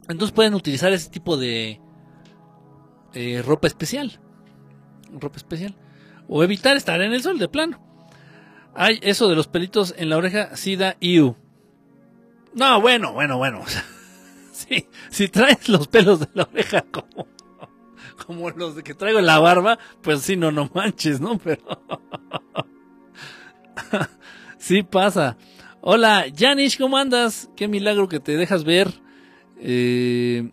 Entonces pueden utilizar ese tipo de eh, ropa especial. Ropa especial. O evitar estar en el sol de plano. Hay eso de los pelitos en la oreja, sida iu. No, bueno, bueno, bueno. sí, si traes los pelos de la oreja como como los de que traigo la barba, pues sí, no, no manches, ¿no? Pero sí pasa. Hola, Janish, ¿cómo andas? Qué milagro que te dejas ver. Eh,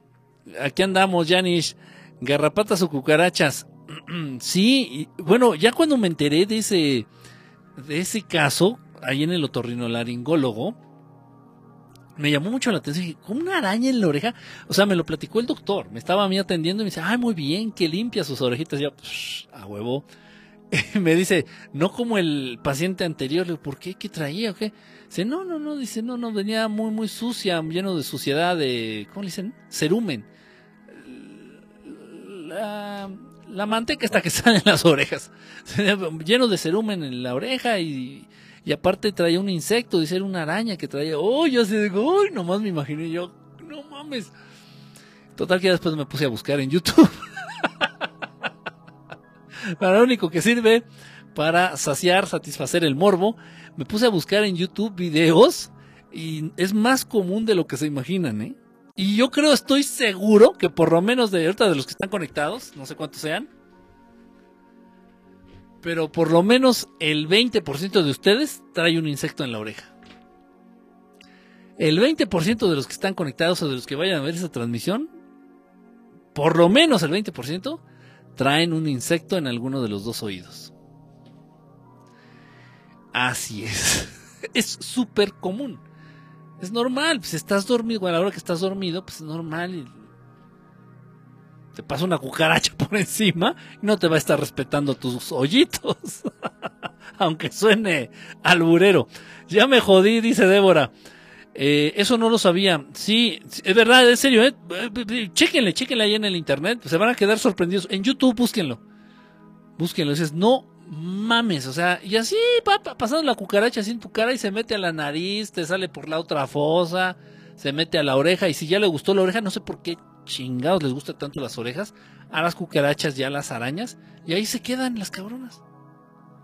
aquí andamos, Janish. Garrapatas o cucarachas. sí, bueno, ya cuando me enteré de ese, de ese caso, ahí en el otorrinolaringólogo, me llamó mucho la atención. Dije, ¿cómo una araña en la oreja? O sea, me lo platicó el doctor. Me estaba a mí atendiendo y me dice, ay, muy bien, que limpia sus orejitas. Y yo, a huevo. Me dice, no como el paciente anterior. Le digo, ¿por qué? ¿Qué traía o qué? Dice, no, no, no. Dice, no, no, venía muy, muy sucia, lleno de suciedad, de, ¿cómo le dicen? Cerumen. La, la manteca está que sale en las orejas. lleno de cerumen en la oreja y y aparte traía un insecto, dice, era una araña que traía. Oh, yo así digo, uy, nomás me imaginé yo, no mames. Total que después me puse a buscar en YouTube. para lo único que sirve para saciar, satisfacer el morbo. Me puse a buscar en YouTube videos y es más común de lo que se imaginan, ¿eh? Y yo creo, estoy seguro que por lo menos de ahorita de los que están conectados, no sé cuántos sean, pero por lo menos el 20% de ustedes trae un insecto en la oreja. El 20% de los que están conectados o de los que vayan a ver esa transmisión, por lo menos el 20%, traen un insecto en alguno de los dos oídos. Así es. Es súper común. Es normal. Si estás dormido, a la hora que estás dormido, pues es normal te pasa una cucaracha por encima y no te va a estar respetando tus hoyitos. Aunque suene alburero. Ya me jodí, dice Débora. Eh, eso no lo sabía. Sí, es verdad, es serio. Eh. Chéquenle, chéquenle ahí en el internet. Se van a quedar sorprendidos. En YouTube, búsquenlo. Búsquenlo. Dices, no mames. O sea, y así va pasando la cucaracha así en tu cara y se mete a la nariz, te sale por la otra fosa, se mete a la oreja. Y si ya le gustó la oreja, no sé por qué chingados les gusta tanto las orejas, a las cucarachas y a las arañas, y ahí se quedan las cabronas.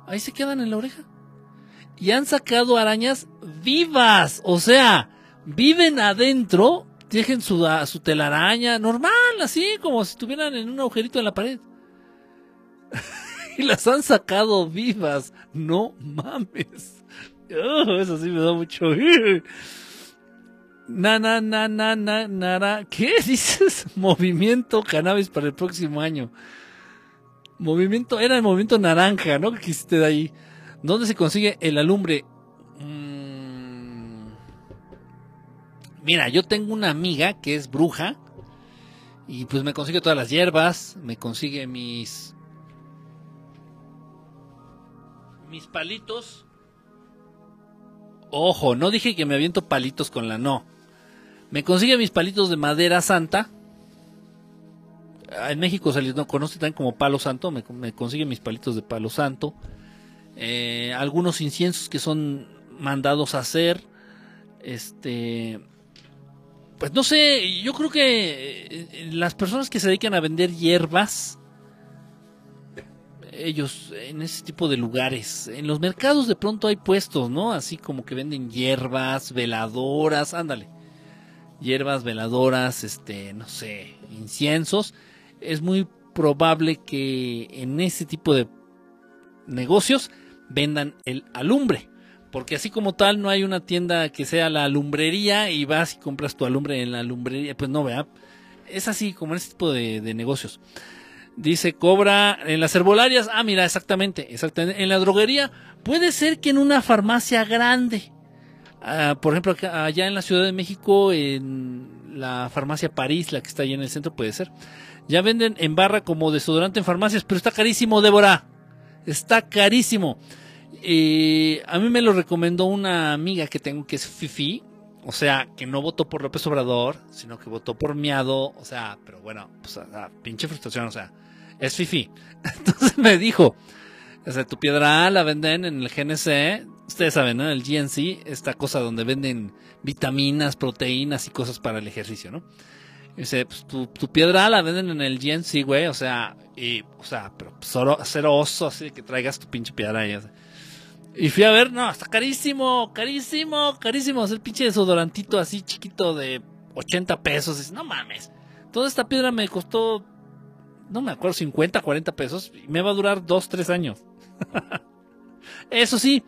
Ahí se quedan en la oreja. Y han sacado arañas vivas, o sea, viven adentro, dejen su, su telaraña normal, así como si estuvieran en un agujerito en la pared. y las han sacado vivas, no mames. Oh, eso sí me da mucho. Na, na, na, na, na, nara. ¿Qué dices? Movimiento cannabis para el próximo año. Movimiento, era el movimiento naranja, ¿no? Que quisiste de ahí. ¿Dónde se consigue el alumbre? Mm. Mira, yo tengo una amiga que es bruja. Y pues me consigue todas las hierbas. Me consigue mis. Mis palitos. Ojo, no dije que me aviento palitos con la no Me consigue mis palitos de madera santa. En México se les no, conoce también como palo santo. Me, consigue mis palitos de palo santo. Eh, algunos inciensos que son mandados a hacer. Este. Pues no sé, yo creo que eh, las personas que se dedican a vender hierbas, ellos en ese tipo de lugares, en los mercados de pronto hay puestos, ¿no? Así como que venden hierbas, veladoras, ándale. Hierbas, veladoras, este, no sé, inciensos. Es muy probable que en ese tipo de negocios vendan el alumbre. Porque así como tal no hay una tienda que sea la alumbrería y vas y compras tu alumbre en la alumbrería, pues no, vea. Es así como en este tipo de, negocios. Dice, cobra en las herbolarias. Ah, mira, exactamente, exactamente. En la droguería, puede ser que en una farmacia grande. Ah, por ejemplo, allá en la Ciudad de México, en la farmacia París, la que está allá en el centro, puede ser. Ya venden en barra como desodorante en farmacias, pero está carísimo, Débora. Está carísimo. Eh, a mí me lo recomendó una amiga que tengo que es Fifi. O sea, que no votó por López Obrador, sino que votó por Miado. O sea, pero bueno, pues, pinche frustración. O sea, es Fifi. Entonces me dijo: o sea, tu piedra la venden en el GNC. Ustedes saben, ¿no? El GNC, esta cosa donde venden vitaminas, proteínas y cosas para el ejercicio, ¿no? Dice, pues tu, piedra la venden en el GNC, güey. O sea, y, o sea, pero cero, oso así que traigas tu pinche piedra ahí. Y fui a ver, no, está carísimo, carísimo, carísimo. Hacer pinche desodorantito así chiquito de 80 pesos. no mames. Toda esta piedra me costó, no me acuerdo, 50, 40 pesos. Y me va a durar 2, 3 años. Eso sí,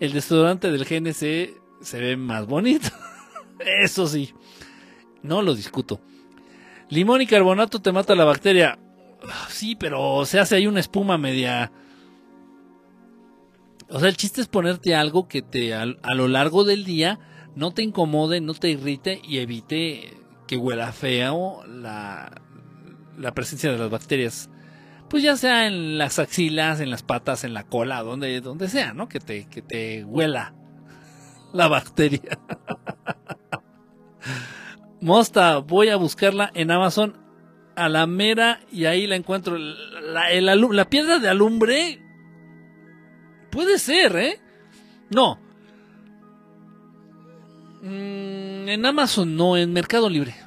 el desodorante del GNC se ve más bonito. Eso sí, no lo discuto. Limón y carbonato te mata la bacteria. Sí, pero se hace ahí una espuma media o sea, el chiste es ponerte algo que te a, lo largo del día no te incomode, no te irrite y evite que huela feo la, la presencia de las bacterias. Pues ya sea en las axilas, en las patas, en la cola, donde, donde sea, ¿no? Que te, que te huela la bacteria. Mosta, voy a buscarla en Amazon a la mera y ahí la encuentro. La, la piedra de alumbre Puede ser, ¿eh? No. Mm, en Amazon no, en Mercado Libre.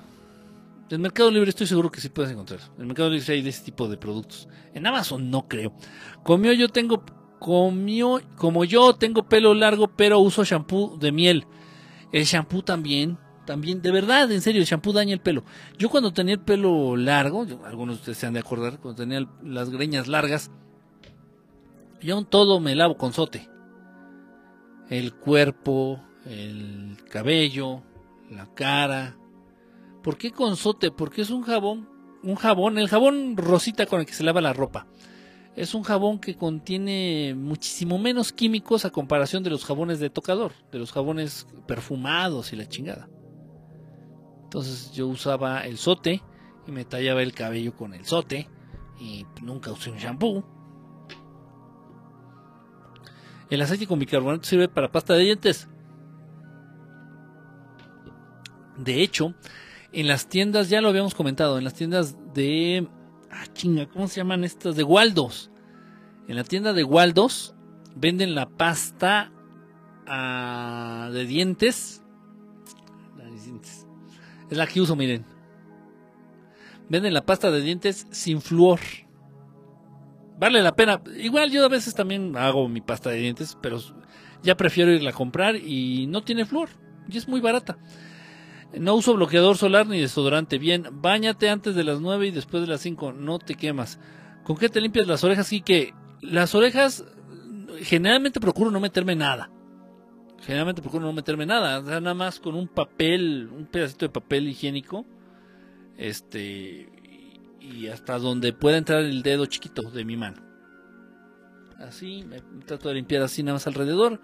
En Mercado Libre estoy seguro que sí puedes encontrar. En Mercado Libre hay de ese tipo de productos. En Amazon no creo. Comió yo tengo comió como yo tengo pelo largo, pero uso shampoo de miel. El shampoo también, también, de verdad, en serio, el shampoo daña el pelo. Yo cuando tenía el pelo largo, algunos de ustedes se han de acordar, cuando tenía las greñas largas, y aún todo me lavo con sote. El cuerpo, el cabello, la cara. ¿Por qué con sote? Porque es un jabón, un jabón, el jabón rosita con el que se lava la ropa. Es un jabón que contiene muchísimo menos químicos a comparación de los jabones de tocador, de los jabones perfumados y la chingada. Entonces yo usaba el sote y me tallaba el cabello con el sote y nunca usé un shampoo el aceite con bicarbonato sirve para pasta de dientes. De hecho, en las tiendas, ya lo habíamos comentado, en las tiendas de... Ah, chinga, ¿cómo se llaman estas? De Waldos. En la tienda de Waldos venden la pasta ah, de dientes. Es la que uso, miren. Venden la pasta de dientes sin flúor vale la pena. Igual yo a veces también hago mi pasta de dientes, pero ya prefiero irla a comprar y no tiene flor y es muy barata. No uso bloqueador solar ni desodorante. Bien, bañate antes de las 9 y después de las 5, no te quemas. ¿Con qué te limpias las orejas? Y que las orejas generalmente procuro no meterme nada. Generalmente procuro no meterme nada, nada más con un papel, un pedacito de papel higiénico. Este, y hasta donde pueda entrar el dedo chiquito de mi mano. Así, me trato de limpiar así nada más alrededor.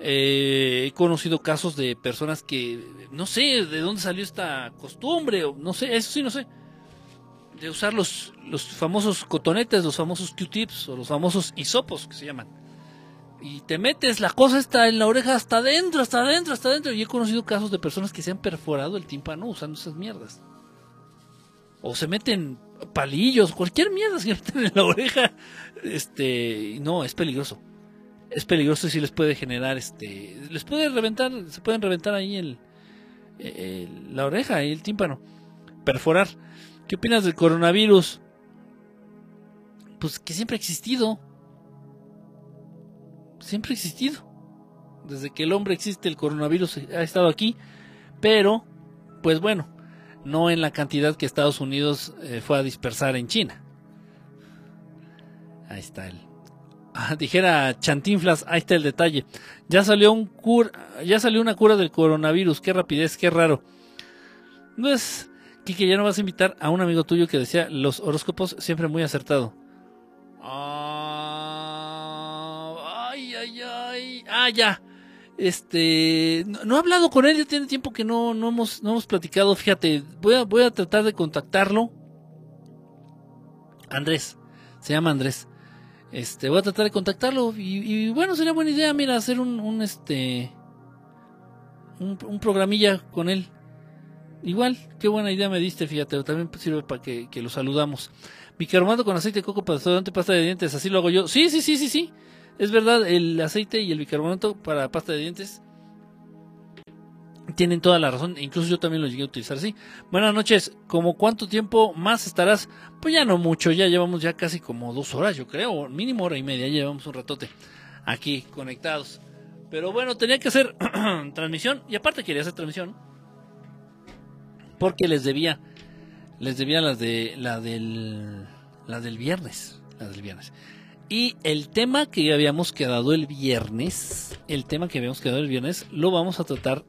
Eh, he conocido casos de personas que no sé de dónde salió esta costumbre, o no sé, eso sí no sé, de usar los, los famosos cotonetes, los famosos Q-tips o los famosos hisopos que se llaman. y te metes la cosa está en la oreja hasta adentro, hasta adentro, hasta adentro. Y he conocido casos de personas que se han perforado el tímpano usando esas mierdas. O se meten palillos, cualquier mierda se meten en la oreja. Este, no, es peligroso. Es peligroso y si les puede generar, este, les puede reventar, se pueden reventar ahí el, la oreja y el tímpano. Perforar. ¿Qué opinas del coronavirus? Pues que siempre ha existido siempre ha existido. Desde que el hombre existe, el coronavirus ha estado aquí, pero, pues bueno, no en la cantidad que Estados Unidos eh, fue a dispersar en China. Ahí está el. Ah, dijera Chantinflas, ahí está el detalle. Ya salió un cur, ya salió una cura del coronavirus. Qué rapidez, qué raro. Pues, Kike, ya no vas a invitar a un amigo tuyo que decía los horóscopos siempre muy acertado. ah, ya. Este, no, he hablado con él, ya tiene tiempo que no, no, hemos, no hemos platicado. Fíjate, voy a, voy a tratar de contactarlo. Andrés, se llama Andrés. Este, voy a tratar de contactarlo y, bueno, sería buena idea, mira, hacer un, este, un, programilla con él. Igual, qué buena idea me diste, fíjate, también sirve para que, lo saludamos. Bicarbonato con aceite de coco para restaurante, pasta de dientes, así lo hago yo. Sí, sí, sí, sí, sí. Es verdad, el aceite y el bicarbonato para pasta de dientes tienen toda la razón, incluso yo también lo llegué a utilizar así. Buenas noches, ¿como cuánto tiempo más estarás? Pues ya no mucho, ya llevamos ya casi como dos horas, yo creo, mínimo hora y media, ya llevamos un ratote aquí conectados. Pero bueno, tenía que hacer transmisión y aparte quería hacer transmisión porque les debía, les debía las de la del, la del viernes, la del viernes. Y el tema que habíamos quedado el viernes, el tema que habíamos quedado el viernes, lo vamos a tratar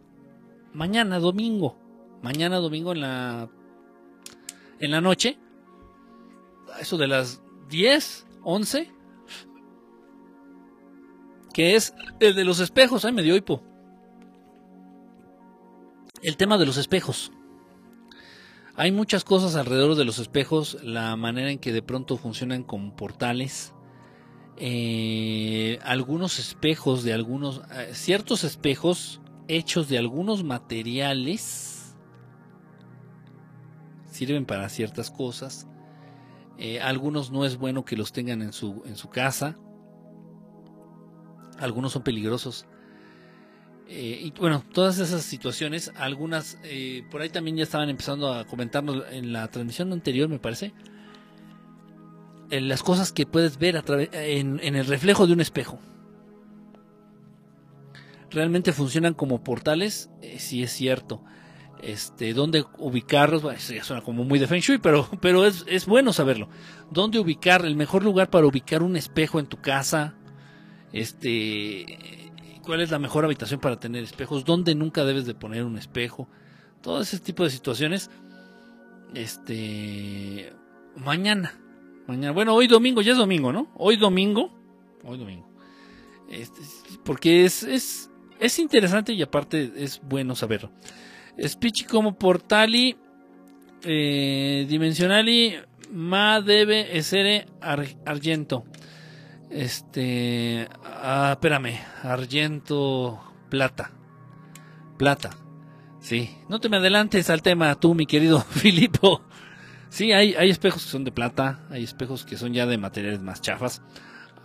mañana domingo. Mañana domingo en la en la noche. Eso de las 10, 11. Que es el de los espejos. Ay, me dio hipo. El tema de los espejos. Hay muchas cosas alrededor de los espejos, la manera en que de pronto funcionan como portales, eh, algunos espejos de algunos, eh, ciertos espejos hechos de algunos materiales sirven para ciertas cosas. Eh, algunos no es bueno que los tengan en su, en su casa. Algunos son peligrosos. y bueno, todas esas situaciones, algunas por ahí también ya estaban empezando a comentarnos en la transmisión anterior, me parece las cosas que puedes ver en, en el reflejo de un espejo. Realmente funcionan como portales, eh, sí es cierto. Este, dónde ubicarlos, bueno, eso ya suena como muy de Feng Shui, pero, pero es, es, bueno saberlo. Dónde ubicar, el mejor lugar para ubicar un espejo en tu casa, este, cuál es la mejor habitación para tener espejos, dónde nunca debes de poner un espejo, todo ese tipo de situaciones. Este, mañana, Mañana. Bueno, hoy domingo, ya es domingo, ¿no? Hoy domingo. Hoy domingo. Este, porque es, es, es interesante y aparte es bueno saberlo. Speech como portali eh, dimensionali ma debe essere argento. Este, ah, espérame, argento plata. Plata. Sí, no te me adelantes al tema tú, mi querido Filipo. Sí, hay, hay espejos que son de plata, hay espejos que son ya de materiales más chafas,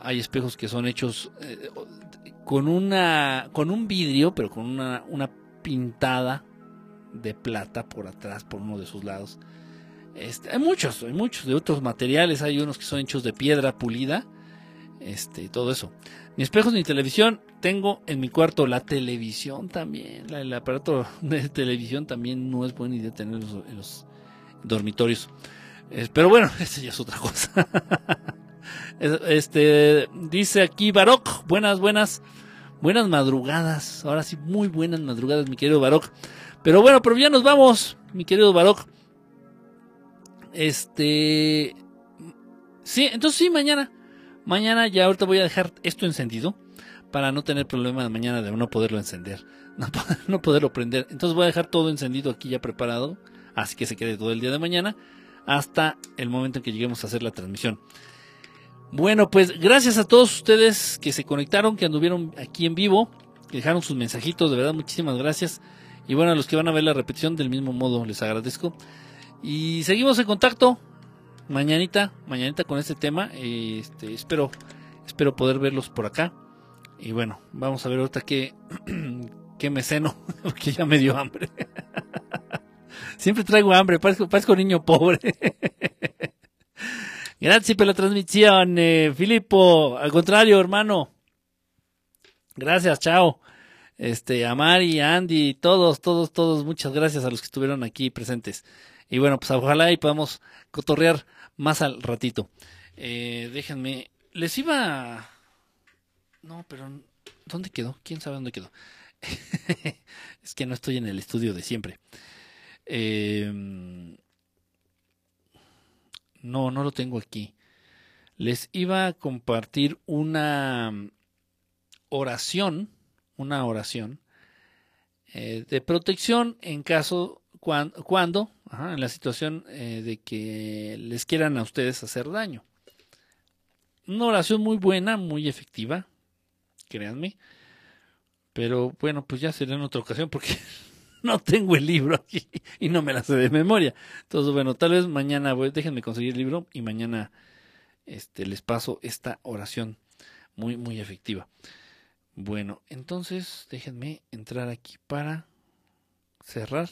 hay espejos que son hechos eh, con una con un vidrio, pero con una, una pintada de plata por atrás, por uno de sus lados. Este, hay muchos, hay muchos de otros materiales, hay unos que son hechos de piedra pulida, este, todo eso. Ni espejos ni televisión, tengo en mi cuarto la televisión también, el aparato de televisión también no es buena idea tenerlos en los dormitorios. pero bueno, esa ya es otra cosa. este dice aquí Barok, buenas, buenas, buenas madrugadas. Ahora sí, muy buenas madrugadas, mi querido Barok. Pero bueno, pero ya nos vamos, mi querido Barok. Este, sí, entonces sí, mañana, mañana ya ahorita voy a dejar esto encendido para no tener problema de mañana de no poderlo encender, no, no poderlo prender. Entonces voy a dejar todo encendido aquí ya preparado así que se quede todo el día de mañana hasta el momento en que lleguemos a hacer la transmisión. Bueno, pues gracias a todos ustedes que se conectaron, que anduvieron aquí en vivo, que dejaron sus mensajitos, de verdad, muchísimas gracias. Y bueno, a los que van a ver la repetición, del mismo modo, les agradezco. Y seguimos en contacto mañanita, mañanita con este tema. Este, espero, espero poder verlos por acá. Y bueno, vamos a ver ahorita qué, qué me ceno, porque ya me dio hambre. Siempre traigo hambre, parezco, parezco niño pobre. Gracias por la transmisión, eh, Filippo. Al contrario, hermano. Gracias, chao. Este, a Mari, a Andy, todos, todos, todos, muchas gracias a los que estuvieron aquí presentes. Y bueno, pues ojalá y podamos cotorrear más al ratito. Eh, déjenme, les iba... No, pero ¿dónde quedó? ¿Quién sabe dónde quedó? es que no estoy en el estudio de siempre. Eh, no, no lo tengo aquí. Les iba a compartir una oración, una oración eh, de protección en caso cuando, en la situación eh, de que les quieran a ustedes hacer daño. Una oración muy buena, muy efectiva, créanme. Pero bueno, pues ya será en otra ocasión porque no tengo el libro aquí y no me la sé de memoria. Entonces, bueno, tal vez mañana, déjenme conseguir el libro y mañana este, les paso esta oración muy, muy efectiva. Bueno, entonces déjenme entrar aquí para cerrar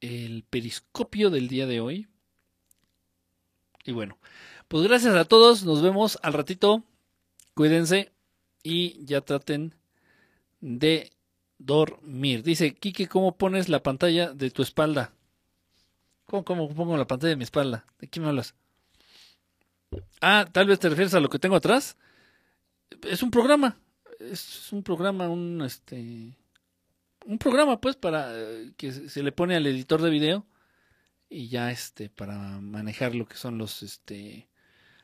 el periscopio del día de hoy. Y bueno, pues gracias a todos, nos vemos al ratito. Cuídense y ya traten de dormir. Dice, Kike, ¿cómo pones la pantalla de tu espalda? ¿Cómo, ¿Cómo, pongo la pantalla de mi espalda? ¿De qué me hablas? Ah, tal vez te refieres a lo que tengo atrás. Es un programa. Es un programa, un este. Un programa, pues, para eh, que se le pone al editor de video y ya este para manejar lo que son los este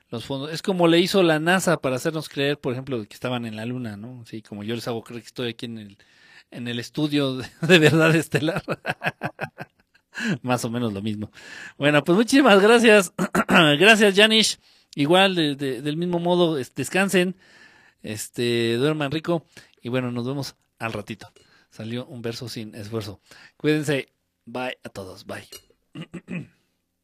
los fondos. Es como le hizo la NASA para hacernos creer, por ejemplo, que estaban en la luna, ¿no? Sí, como yo les hago creer que estoy aquí en el en el estudio de, verdad estelar. Más o menos lo mismo. Bueno, pues muchísimas gracias. gracias, Janish. Igual, del mismo modo, descansen, este, duerman rico. Y bueno, nos vemos al ratito. Salió un verso sin esfuerzo. Cuídense. Bye a todos. Bye.